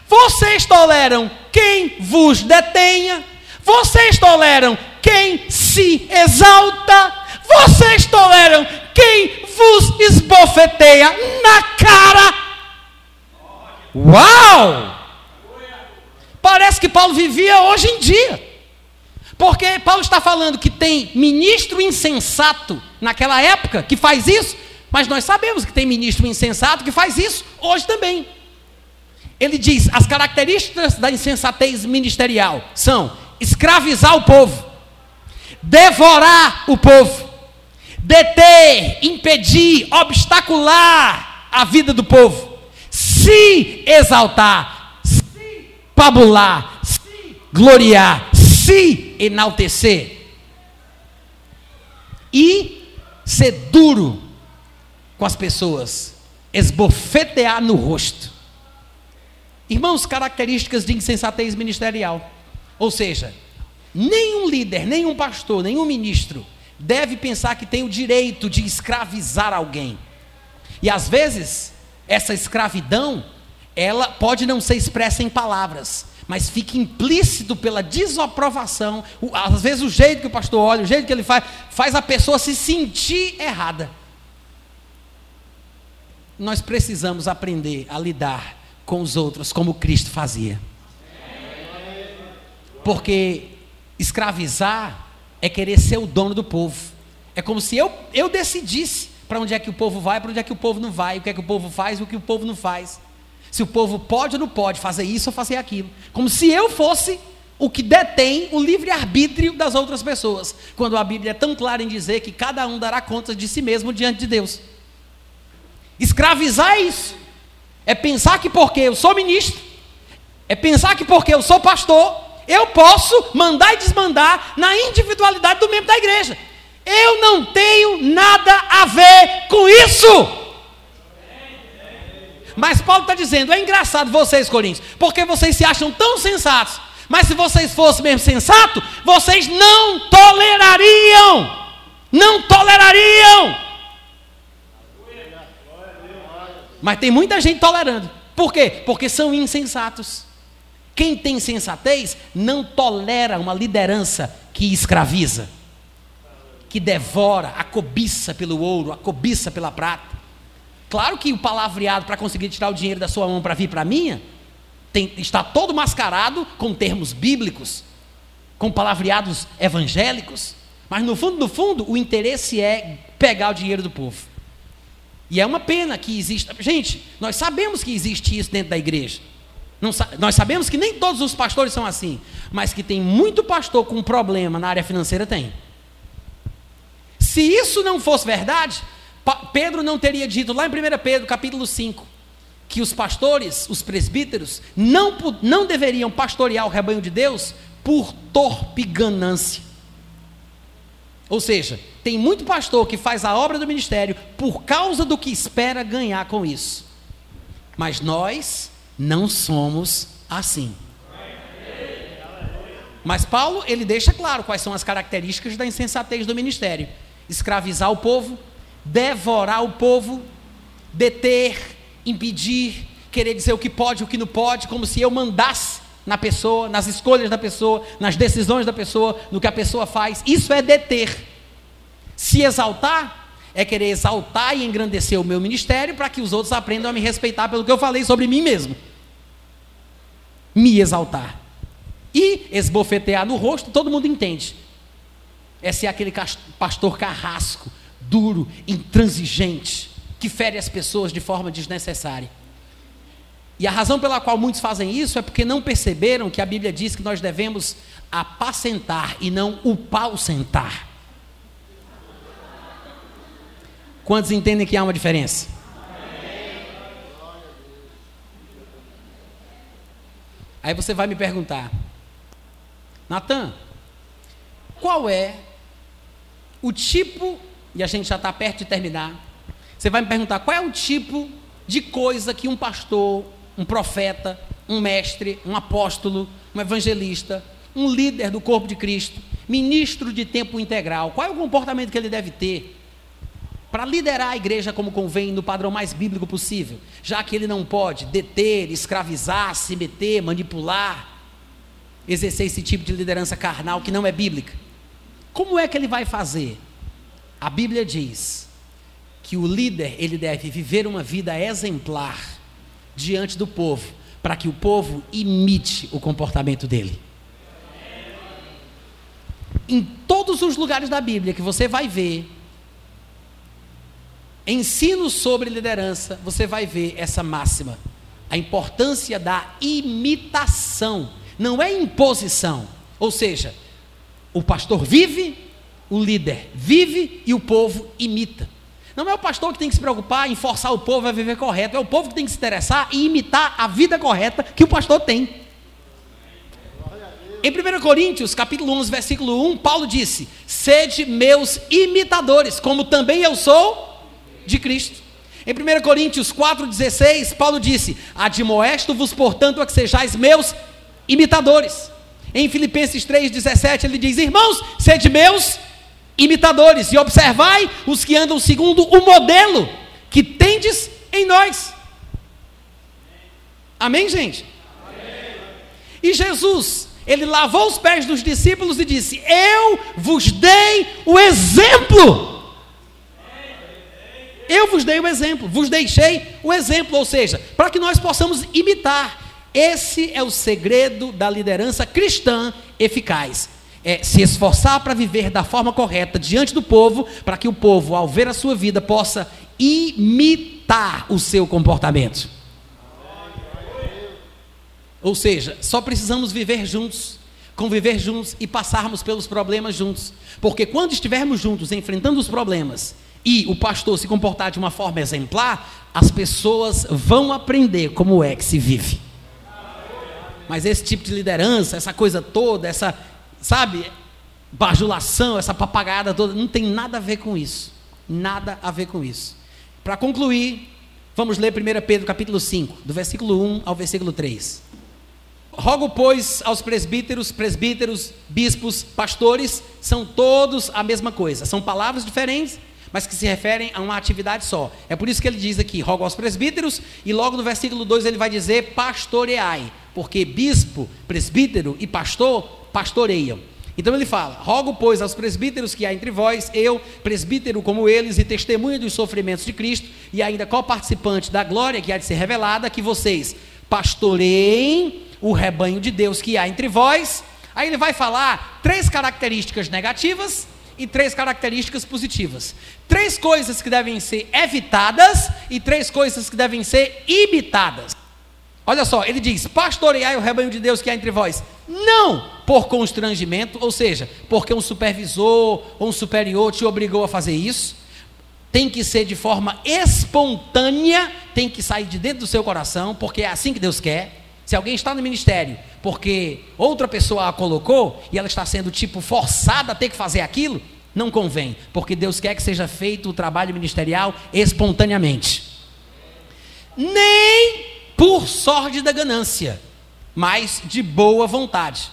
vocês toleram quem vos detenha, vocês toleram quem se exalta, vocês toleram quem vos esbofeteia na cara. Uau! Parece que Paulo vivia hoje em dia. Porque Paulo está falando que tem ministro insensato naquela época que faz isso, mas nós sabemos que tem ministro insensato que faz isso hoje também. Ele diz: as características da insensatez ministerial são escravizar o povo, devorar o povo, deter, impedir, obstacular a vida do povo, se exaltar, se pabular, se gloriar, se enaltecer e ser duro com as pessoas, esbofetear no rosto. Irmãos, características de insensatez ministerial. Ou seja, nenhum líder, nenhum pastor, nenhum ministro deve pensar que tem o direito de escravizar alguém. E às vezes, essa escravidão, ela pode não ser expressa em palavras, mas fica implícito pela desaprovação. Às vezes o jeito que o pastor olha, o jeito que ele faz, faz a pessoa se sentir errada. Nós precisamos aprender a lidar com os outros como Cristo fazia. Porque escravizar é querer ser o dono do povo. É como se eu, eu decidisse para onde é que o povo vai, para onde é que o povo não vai, o que é que o povo faz, o que o povo não faz. Se o povo pode ou não pode fazer isso ou fazer aquilo. Como se eu fosse o que detém o livre-arbítrio das outras pessoas. Quando a Bíblia é tão clara em dizer que cada um dará conta de si mesmo diante de Deus. Escravizar é isso. É pensar que porque eu sou ministro, é pensar que porque eu sou pastor, eu posso mandar e desmandar na individualidade do membro da igreja. Eu não tenho nada a ver com isso. Mas Paulo está dizendo: é engraçado vocês, Coríntios, porque vocês se acham tão sensatos. Mas se vocês fossem mesmo sensatos, vocês não tolerariam. Não tolerariam. Mas tem muita gente tolerando. Por quê? Porque são insensatos. Quem tem sensatez não tolera uma liderança que escraviza, que devora, a cobiça pelo ouro, a cobiça pela prata. Claro que o palavreado para conseguir tirar o dinheiro da sua mão para vir para a minha, tem, está todo mascarado com termos bíblicos. com palavreados evangélicos, mas no fundo, no fundo, o interesse é pegar o dinheiro do povo. E é uma pena que exista. Gente, nós sabemos que existe isso dentro da igreja. Não, nós sabemos que nem todos os pastores são assim, mas que tem muito pastor com problema na área financeira, tem. Se isso não fosse verdade, Pedro não teria dito lá em 1 Pedro capítulo 5, que os pastores, os presbíteros, não, não deveriam pastorear o rebanho de Deus por torpe ganância. Ou seja, tem muito pastor que faz a obra do ministério por causa do que espera ganhar com isso. Mas nós não somos assim. Mas Paulo, ele deixa claro quais são as características da insensatez do ministério: escravizar o povo, devorar o povo, deter, impedir, querer dizer o que pode e o que não pode, como se eu mandasse na pessoa, nas escolhas da pessoa, nas decisões da pessoa, no que a pessoa faz. Isso é deter. Se exaltar é querer exaltar e engrandecer o meu ministério para que os outros aprendam a me respeitar pelo que eu falei sobre mim mesmo. Me exaltar. E esbofetear no rosto, todo mundo entende. É ser aquele pastor carrasco, duro, intransigente, que fere as pessoas de forma desnecessária. E a razão pela qual muitos fazem isso é porque não perceberam que a Bíblia diz que nós devemos apacentar e não upausentar. Quantos entendem que há uma diferença? Aí você vai me perguntar, Natan, qual é o tipo, e a gente já está perto de terminar, você vai me perguntar qual é o tipo de coisa que um pastor, um profeta, um mestre, um apóstolo, um evangelista, um líder do corpo de Cristo, ministro de tempo integral, qual é o comportamento que ele deve ter para liderar a igreja como convém no padrão mais bíblico possível, já que ele não pode deter, escravizar, se meter, manipular, exercer esse tipo de liderança carnal que não é bíblica. Como é que ele vai fazer? A Bíblia diz que o líder ele deve viver uma vida exemplar diante do povo, para que o povo imite o comportamento dele. Em todos os lugares da Bíblia que você vai ver ensino sobre liderança, você vai ver essa máxima. A importância da imitação, não é imposição. Ou seja, o pastor vive, o líder vive e o povo imita. Não é o pastor que tem que se preocupar em forçar o povo a viver correto, é o povo que tem que se interessar e imitar a vida correta que o pastor tem. Em 1 Coríntios, capítulo 11, versículo 1, Paulo disse: "Sede meus imitadores, como também eu sou de Cristo. Em 1 Coríntios 4,16, Paulo disse: Admoesto-vos, portanto, a que sejais meus imitadores. Em Filipenses 3,17, ele diz: Irmãos, sede meus imitadores, e observai os que andam segundo o modelo que tendes em nós. Amém, gente? Amém. E Jesus, ele lavou os pés dos discípulos e disse: Eu vos dei o exemplo eu vos dei o exemplo, vos deixei o exemplo, ou seja, para que nós possamos imitar. Esse é o segredo da liderança cristã eficaz. É se esforçar para viver da forma correta diante do povo, para que o povo, ao ver a sua vida, possa imitar o seu comportamento. Ou seja, só precisamos viver juntos, conviver juntos e passarmos pelos problemas juntos. Porque quando estivermos juntos enfrentando os problemas e o pastor se comportar de uma forma exemplar, as pessoas vão aprender como é que se vive. Mas esse tipo de liderança, essa coisa toda, essa, sabe, bajulação, essa papagada toda, não tem nada a ver com isso. Nada a ver com isso. Para concluir, vamos ler 1 Pedro capítulo 5, do versículo 1 ao versículo 3. Rogo, pois, aos presbíteros, presbíteros, bispos, pastores, são todos a mesma coisa. São palavras diferentes, mas que se referem a uma atividade só. É por isso que ele diz aqui: rogo aos presbíteros, e logo no versículo 2 ele vai dizer pastoreai, porque bispo, presbítero e pastor pastoreiam. Então ele fala: Rogo, pois, aos presbíteros que há entre vós, eu, presbítero como eles, e testemunha dos sofrimentos de Cristo, e ainda co-participante da glória que há de ser revelada, que vocês pastoreiem o rebanho de Deus que há entre vós, Aí ele vai falar três características negativas e três características positivas. Três coisas que devem ser evitadas e três coisas que devem ser imitadas. Olha só, ele diz: pastoreai o rebanho de Deus que há entre vós. Não por constrangimento, ou seja, porque um supervisor ou um superior te obrigou a fazer isso. Tem que ser de forma espontânea, tem que sair de dentro do seu coração, porque é assim que Deus quer. Se alguém está no ministério porque outra pessoa a colocou e ela está sendo tipo forçada a ter que fazer aquilo, não convém, porque Deus quer que seja feito o trabalho ministerial espontaneamente. Nem por sorte da ganância, mas de boa vontade.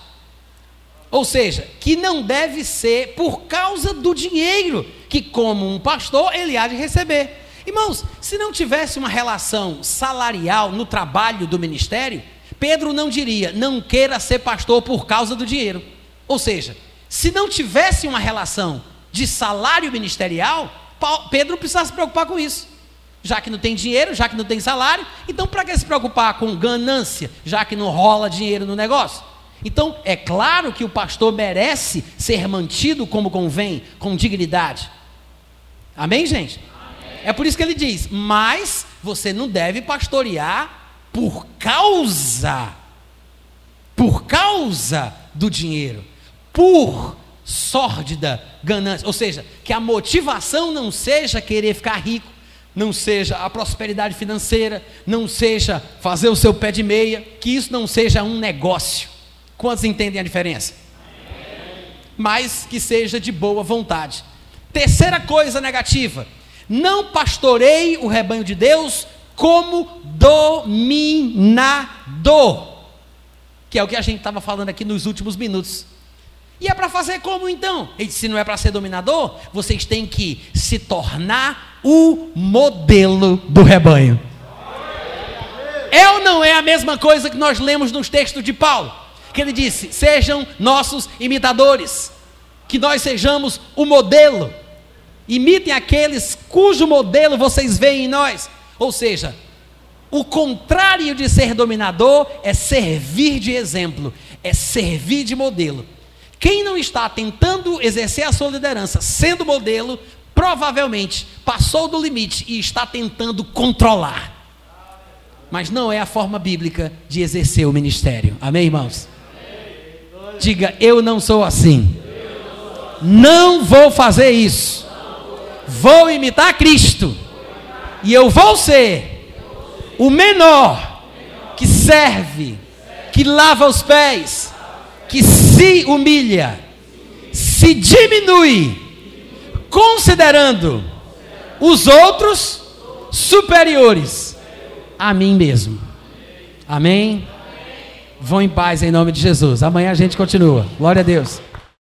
Ou seja, que não deve ser por causa do dinheiro que, como um pastor, ele há de receber. Irmãos, se não tivesse uma relação salarial no trabalho do ministério, Pedro não diria, não queira ser pastor por causa do dinheiro. Ou seja, se não tivesse uma relação de salário ministerial, Pedro precisava se preocupar com isso. Já que não tem dinheiro, já que não tem salário, então para que se preocupar com ganância, já que não rola dinheiro no negócio? Então, é claro que o pastor merece ser mantido como convém, com dignidade. Amém, gente? Amém. É por isso que ele diz: mas você não deve pastorear por causa, por causa do dinheiro, por sórdida ganância, ou seja, que a motivação não seja querer ficar rico, não seja a prosperidade financeira, não seja fazer o seu pé de meia, que isso não seja um negócio. Quantos entendem a diferença? Mas que seja de boa vontade. Terceira coisa negativa: não pastorei o rebanho de Deus como dominador, que é o que a gente estava falando aqui nos últimos minutos. E é para fazer como então? Ele disse: se não é para ser dominador, vocês têm que se tornar o modelo do rebanho. É ou não é a mesma coisa que nós lemos nos textos de Paulo? Que ele disse: sejam nossos imitadores, que nós sejamos o modelo, imitem aqueles cujo modelo vocês veem em nós. Ou seja, o contrário de ser dominador é servir de exemplo, é servir de modelo. Quem não está tentando exercer a sua liderança sendo modelo, provavelmente passou do limite e está tentando controlar. Mas não é a forma bíblica de exercer o ministério. Amém, irmãos? Diga, eu não sou assim. Não vou fazer isso. Vou imitar Cristo e eu vou ser o menor que serve, que lava os pés, que se humilha, se diminui, considerando os outros superiores a mim mesmo. Amém? Vão em paz em nome de Jesus. Amanhã a gente continua. Glória a Deus.